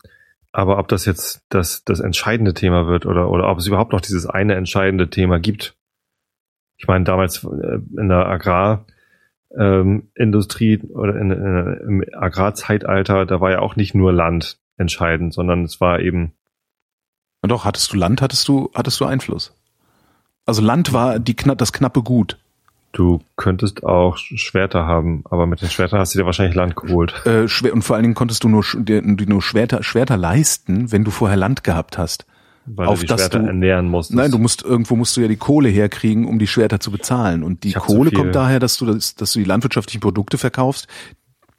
aber ob das jetzt das, das entscheidende Thema wird oder, oder ob es überhaupt noch dieses eine entscheidende Thema gibt. Ich meine, damals äh, in der Agrarindustrie ähm, oder in, in, im Agrarzeitalter, da war ja auch nicht nur Land entscheidend, sondern es war eben Und doch, hattest du Land, hattest du, hattest du Einfluss. Also Land war die, das knappe Gut. Du könntest auch Schwerter haben, aber mit den Schwertern hast du dir wahrscheinlich Land geholt. Äh, und vor allen Dingen konntest du nur, dir, nur Schwerter, Schwerter leisten, wenn du vorher Land gehabt hast. Weil Auf du die das Schwerter du- ernähren musstest. Nein, du musst irgendwo musst du ja die Kohle herkriegen, um die Schwerter zu bezahlen. Und die Kohle kommt daher, dass du das, dass du die landwirtschaftlichen Produkte verkaufst,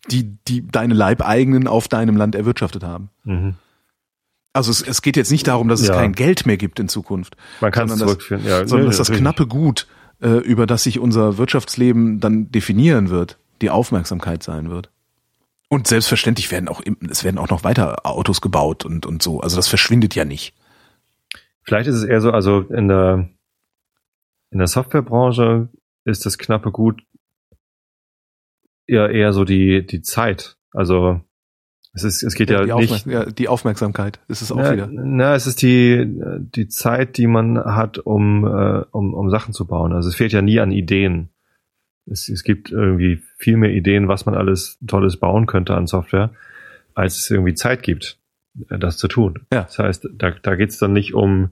die die deine Leibeigenen auf deinem Land erwirtschaftet haben. mhm. Also es, es geht jetzt nicht darum, dass es Ja. kein Geld mehr gibt in Zukunft, Man kann es das- zurückführen. Ja, sondern dass das knappe Gut, äh, über das sich unser Wirtschaftsleben dann definieren wird, die Aufmerksamkeit sein wird. Und selbstverständlich werden auch es werden auch noch weiter Autos gebaut und und so. Also das verschwindet ja nicht. Vielleicht ist es eher so, also in der, in der Softwarebranche ist das knappe Gut eher, eher so die, die Zeit. Also es ist, es geht ja, die, nicht. Aufmerk ja, die Aufmerksamkeit ist es auch na, wieder. na, es ist die, die Zeit, die man hat, um, äh, um, um Sachen zu bauen. Also es fehlt ja nie an Ideen. Es, es gibt irgendwie viel mehr Ideen, was man alles Tolles bauen könnte an Software, als es irgendwie Zeit gibt, äh, das zu tun. Ja. Das heißt, da, da geht es dann nicht um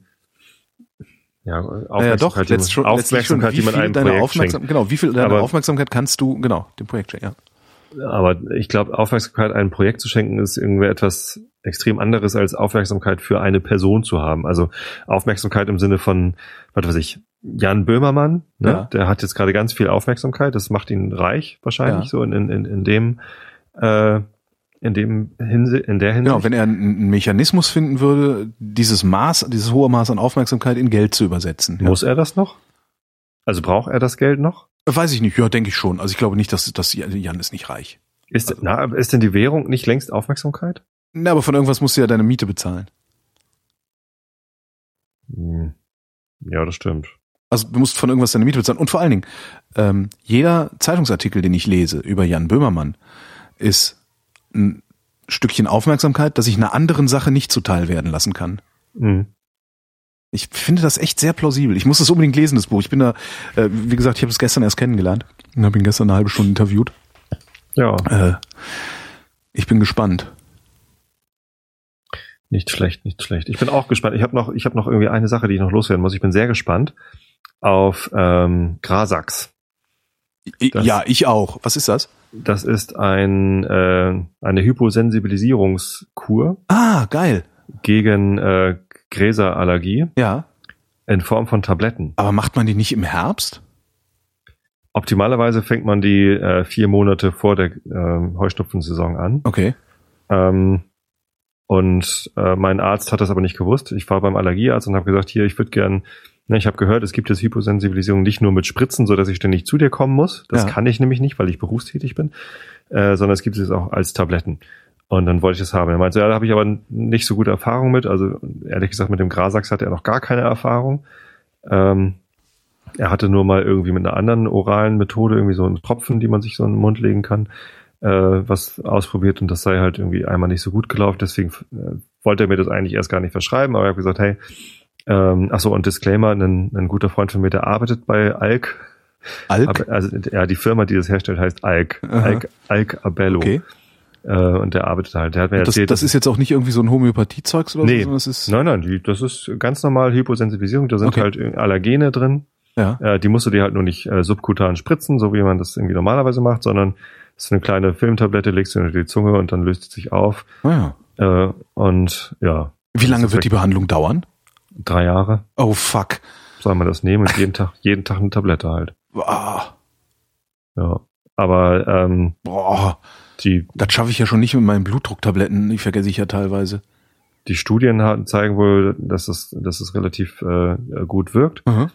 ja, Naja, doch, Aufmerksamkeit, die man, schon, letztlich schon, Aufmerksamkeit, wie die man viel einem deine Projekt Aufmerksam schenkt. genau, wie viel deiner Aber- Aufmerksamkeit kannst du, genau, dem Projekt schenken, ja. Aber ich glaube, Aufmerksamkeit einem Projekt zu schenken, ist irgendwie etwas extrem anderes als Aufmerksamkeit für eine Person zu haben. Also Aufmerksamkeit im Sinne von, was weiß ich, Jan Böhmermann, ne? Ja. der hat jetzt gerade ganz viel Aufmerksamkeit, das macht ihn reich wahrscheinlich Ja. so in, in, in, in dem äh, in dem Hinse in der Hinsicht. Genau, wenn er einen Mechanismus finden würde, dieses Maß, dieses hohe Maß an Aufmerksamkeit in Geld zu übersetzen. Ja. Muss er das noch? Also braucht er das Geld noch? Weiß ich nicht, ja, denke ich schon. Also ich glaube nicht, dass, dass Jan ist nicht reich. Ist, Also- na, ist denn die Währung nicht längst Aufmerksamkeit? Na, aber von irgendwas musst du ja deine Miete bezahlen. Hm. Ja, das stimmt. Also du musst von irgendwas deine Miete bezahlen. Und vor allen Dingen, ähm, jeder Zeitungsartikel, den ich lese über Jan Böhmermann, ist ein Stückchen Aufmerksamkeit, das ich einer anderen Sache nicht zuteil werden lassen kann. Hm. Ich finde das echt sehr plausibel. Ich muss das unbedingt lesen, das Buch. Ich bin da, äh, wie gesagt, ich habe es gestern erst kennengelernt und habe ihn gestern eine halbe Stunde interviewt. Ja, Äh, ich bin gespannt. nicht schlecht, nicht schlecht. Ich bin auch gespannt. Ich habe noch, ich habe noch irgendwie eine Sache, die ich noch loswerden muss. Ich bin sehr gespannt auf ähm, Grasax. Das- ja, ich auch. Was ist das? Das ist ein äh, eine Hyposensibilisierungskur Ah, geil. gegen äh, Gräserallergie Ja. in Form von Tabletten. Aber macht man die nicht im Herbst? Optimalerweise fängt man die äh, vier Monate vor der äh, Heuschnupfensaison an. Okay. Ähm, und äh, mein Arzt hat das aber nicht gewusst. Ich war beim Allergiearzt und habe gesagt, hier, ich würde gern, ne, ich habe gehört, es gibt jetzt Hyposensibilisierung nicht nur mit Spritzen, so dass ich ständig zu dir kommen muss. Das Ja. kann ich nämlich nicht, weil ich berufstätig bin, äh, sondern es gibt es auch als Tabletten. Und dann wollte ich das haben. Er meinte, ja, da habe ich aber nicht so gute Erfahrung mit. Also ehrlich gesagt, mit dem Grasax hatte er noch gar keine Erfahrung. Ähm, er hatte nur mal irgendwie mit einer anderen oralen Methode, irgendwie so einen Tropfen, die man sich so in den Mund legen kann, äh, was ausprobiert und das sei halt irgendwie einmal nicht so gut gelaufen. Deswegen äh, wollte er mir das eigentlich erst gar nicht verschreiben, aber ich habe gesagt, hey, ähm, ach so, und Disclaimer, ein, ein guter Freund von mir, der arbeitet bei Alk. Alk? Also, ja, die Firma, die das herstellt, heißt Alk. Aha. Alk, Alk Abello. okay. Äh, und der arbeitet halt. Der hat mir Das, erzählt, das ist jetzt auch nicht irgendwie so ein Homöopathie-Zeugs oder Nee. so, sondern das ist, Nein, nein, die, das ist ganz normal Hyposensibilisierung. Da sind Okay. halt Allergene drin. ja. Äh, die musst du dir halt nur nicht äh, subkutan spritzen, so wie man das irgendwie normalerweise macht, sondern das ist eine kleine Filmtablette, legst du unter die Zunge und dann löst es sich auf. Ah, ja. Äh, und ja, Wie lange wird die Behandlung dauern? drei Jahre Oh, fuck. soll man das nehmen und jeden Tag, jeden Tag eine Tablette halt. Ah, Ja. Aber ähm, boah, die, das schaffe ich ja schon nicht mit meinen Blutdrucktabletten. Die vergesse ich ja teilweise. die Studien hatten- zeigen wohl, dass es, dass es relativ äh, gut wirkt. Aha.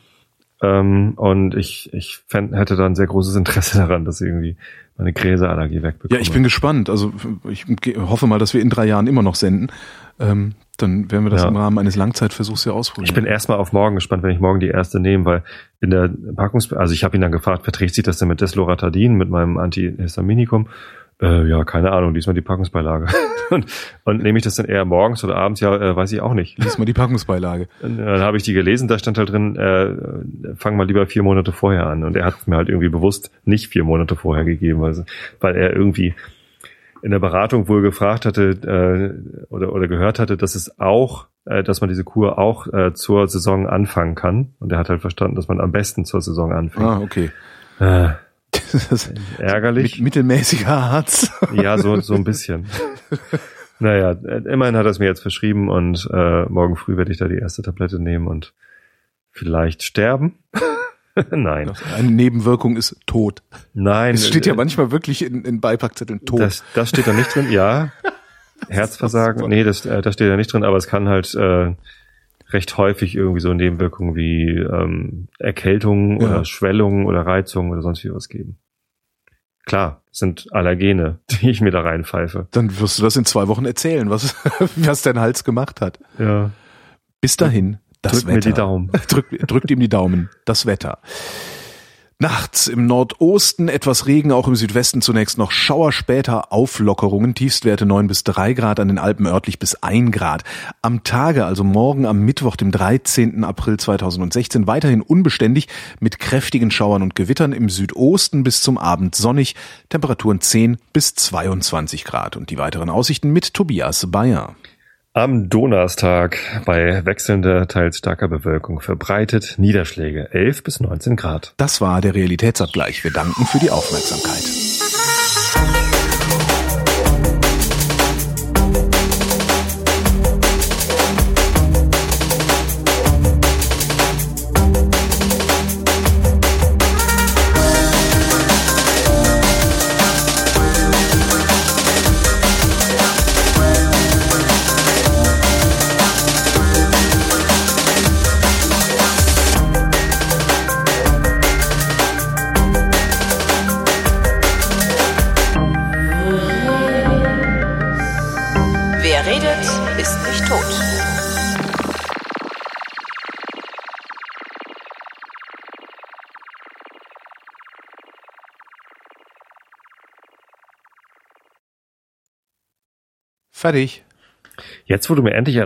Ähm, und ich, ich fänd, hätte da ein sehr großes Interesse daran, dass irgendwie meine Gräserallergie wegbekomme. Ja, ich bin gespannt. Also ich hoffe mal, dass wir in drei Jahren immer noch senden. Ähm, dann werden wir das Ja. im Rahmen eines Langzeitversuchs ja ausprobieren. Ich bin erstmal auf morgen gespannt, wenn ich morgen die erste nehme, weil in der Packungs... Also ich habe ihn dann gefragt, verträgt sich das denn mit Desloratadin, mit meinem Antihistaminikum? Äh, ja, keine Ahnung, diesmal die Packungsbeilage. und, und nehme ich das dann eher morgens oder abends? Ja, äh, weiß ich auch nicht. Lies mal die Packungsbeilage. Und Dann habe ich die gelesen, da stand halt drin, äh, fang mal lieber vier Monate vorher an. Und er hat mir halt irgendwie bewusst nicht vier Monate vorher gegeben, weil, weil er irgendwie in der Beratung wohl gefragt hatte äh, oder, oder gehört hatte, dass es auch, äh, dass man diese Kur auch äh, zur Saison anfangen kann. Und er hat halt verstanden, dass man am besten zur Saison anfängt. Ah, okay. Äh, ärgerlich. mit, mittelmäßiger Arzt. Ja, so, so ein bisschen. naja, äh, immerhin hat er es mir jetzt verschrieben und äh, morgen früh werde ich da die erste Tablette nehmen und vielleicht sterben. Nein. Eine Nebenwirkung ist Tod. Nein. Es steht ja äh, manchmal wirklich in, in Beipackzetteln Tod. Das, das steht da nicht drin, ja. Herzversagen, nee, das, äh, das steht da nicht drin, aber es kann halt äh, recht häufig irgendwie so Nebenwirkungen wie ähm, Erkältung Ja. oder Schwellung oder Reizung oder sonst wie was geben. Klar, es sind Allergene, die ich mir da reinpfeife. Dann wirst du das in zwei Wochen erzählen, was, was dein Hals gemacht hat. Ja. Bis dahin, das Drück Wetter. mir die Daumen. Drück, drückt ihm die Daumen. Das Wetter. Nachts im Nordosten etwas Regen, auch im Südwesten zunächst noch Schauer, später Auflockerungen, Tiefstwerte 9 bis 3 Grad, an den Alpen örtlich bis 1 Grad. Am Tage, also morgen am Mittwoch, dem 13. April 2016, weiterhin unbeständig mit kräftigen Schauern und Gewittern im Südosten bis zum Abend sonnig, Temperaturen 10 bis 22 Grad. Und die weiteren Aussichten mit Tobias Bayer. Am Donnerstag bei wechselnder, teils starker Bewölkung verbreitet Niederschläge 11 bis 19 Grad. Das war der Realitätsabgleich. Wir danken für die Aufmerksamkeit. Fertig. Jetzt, wo du mir endlich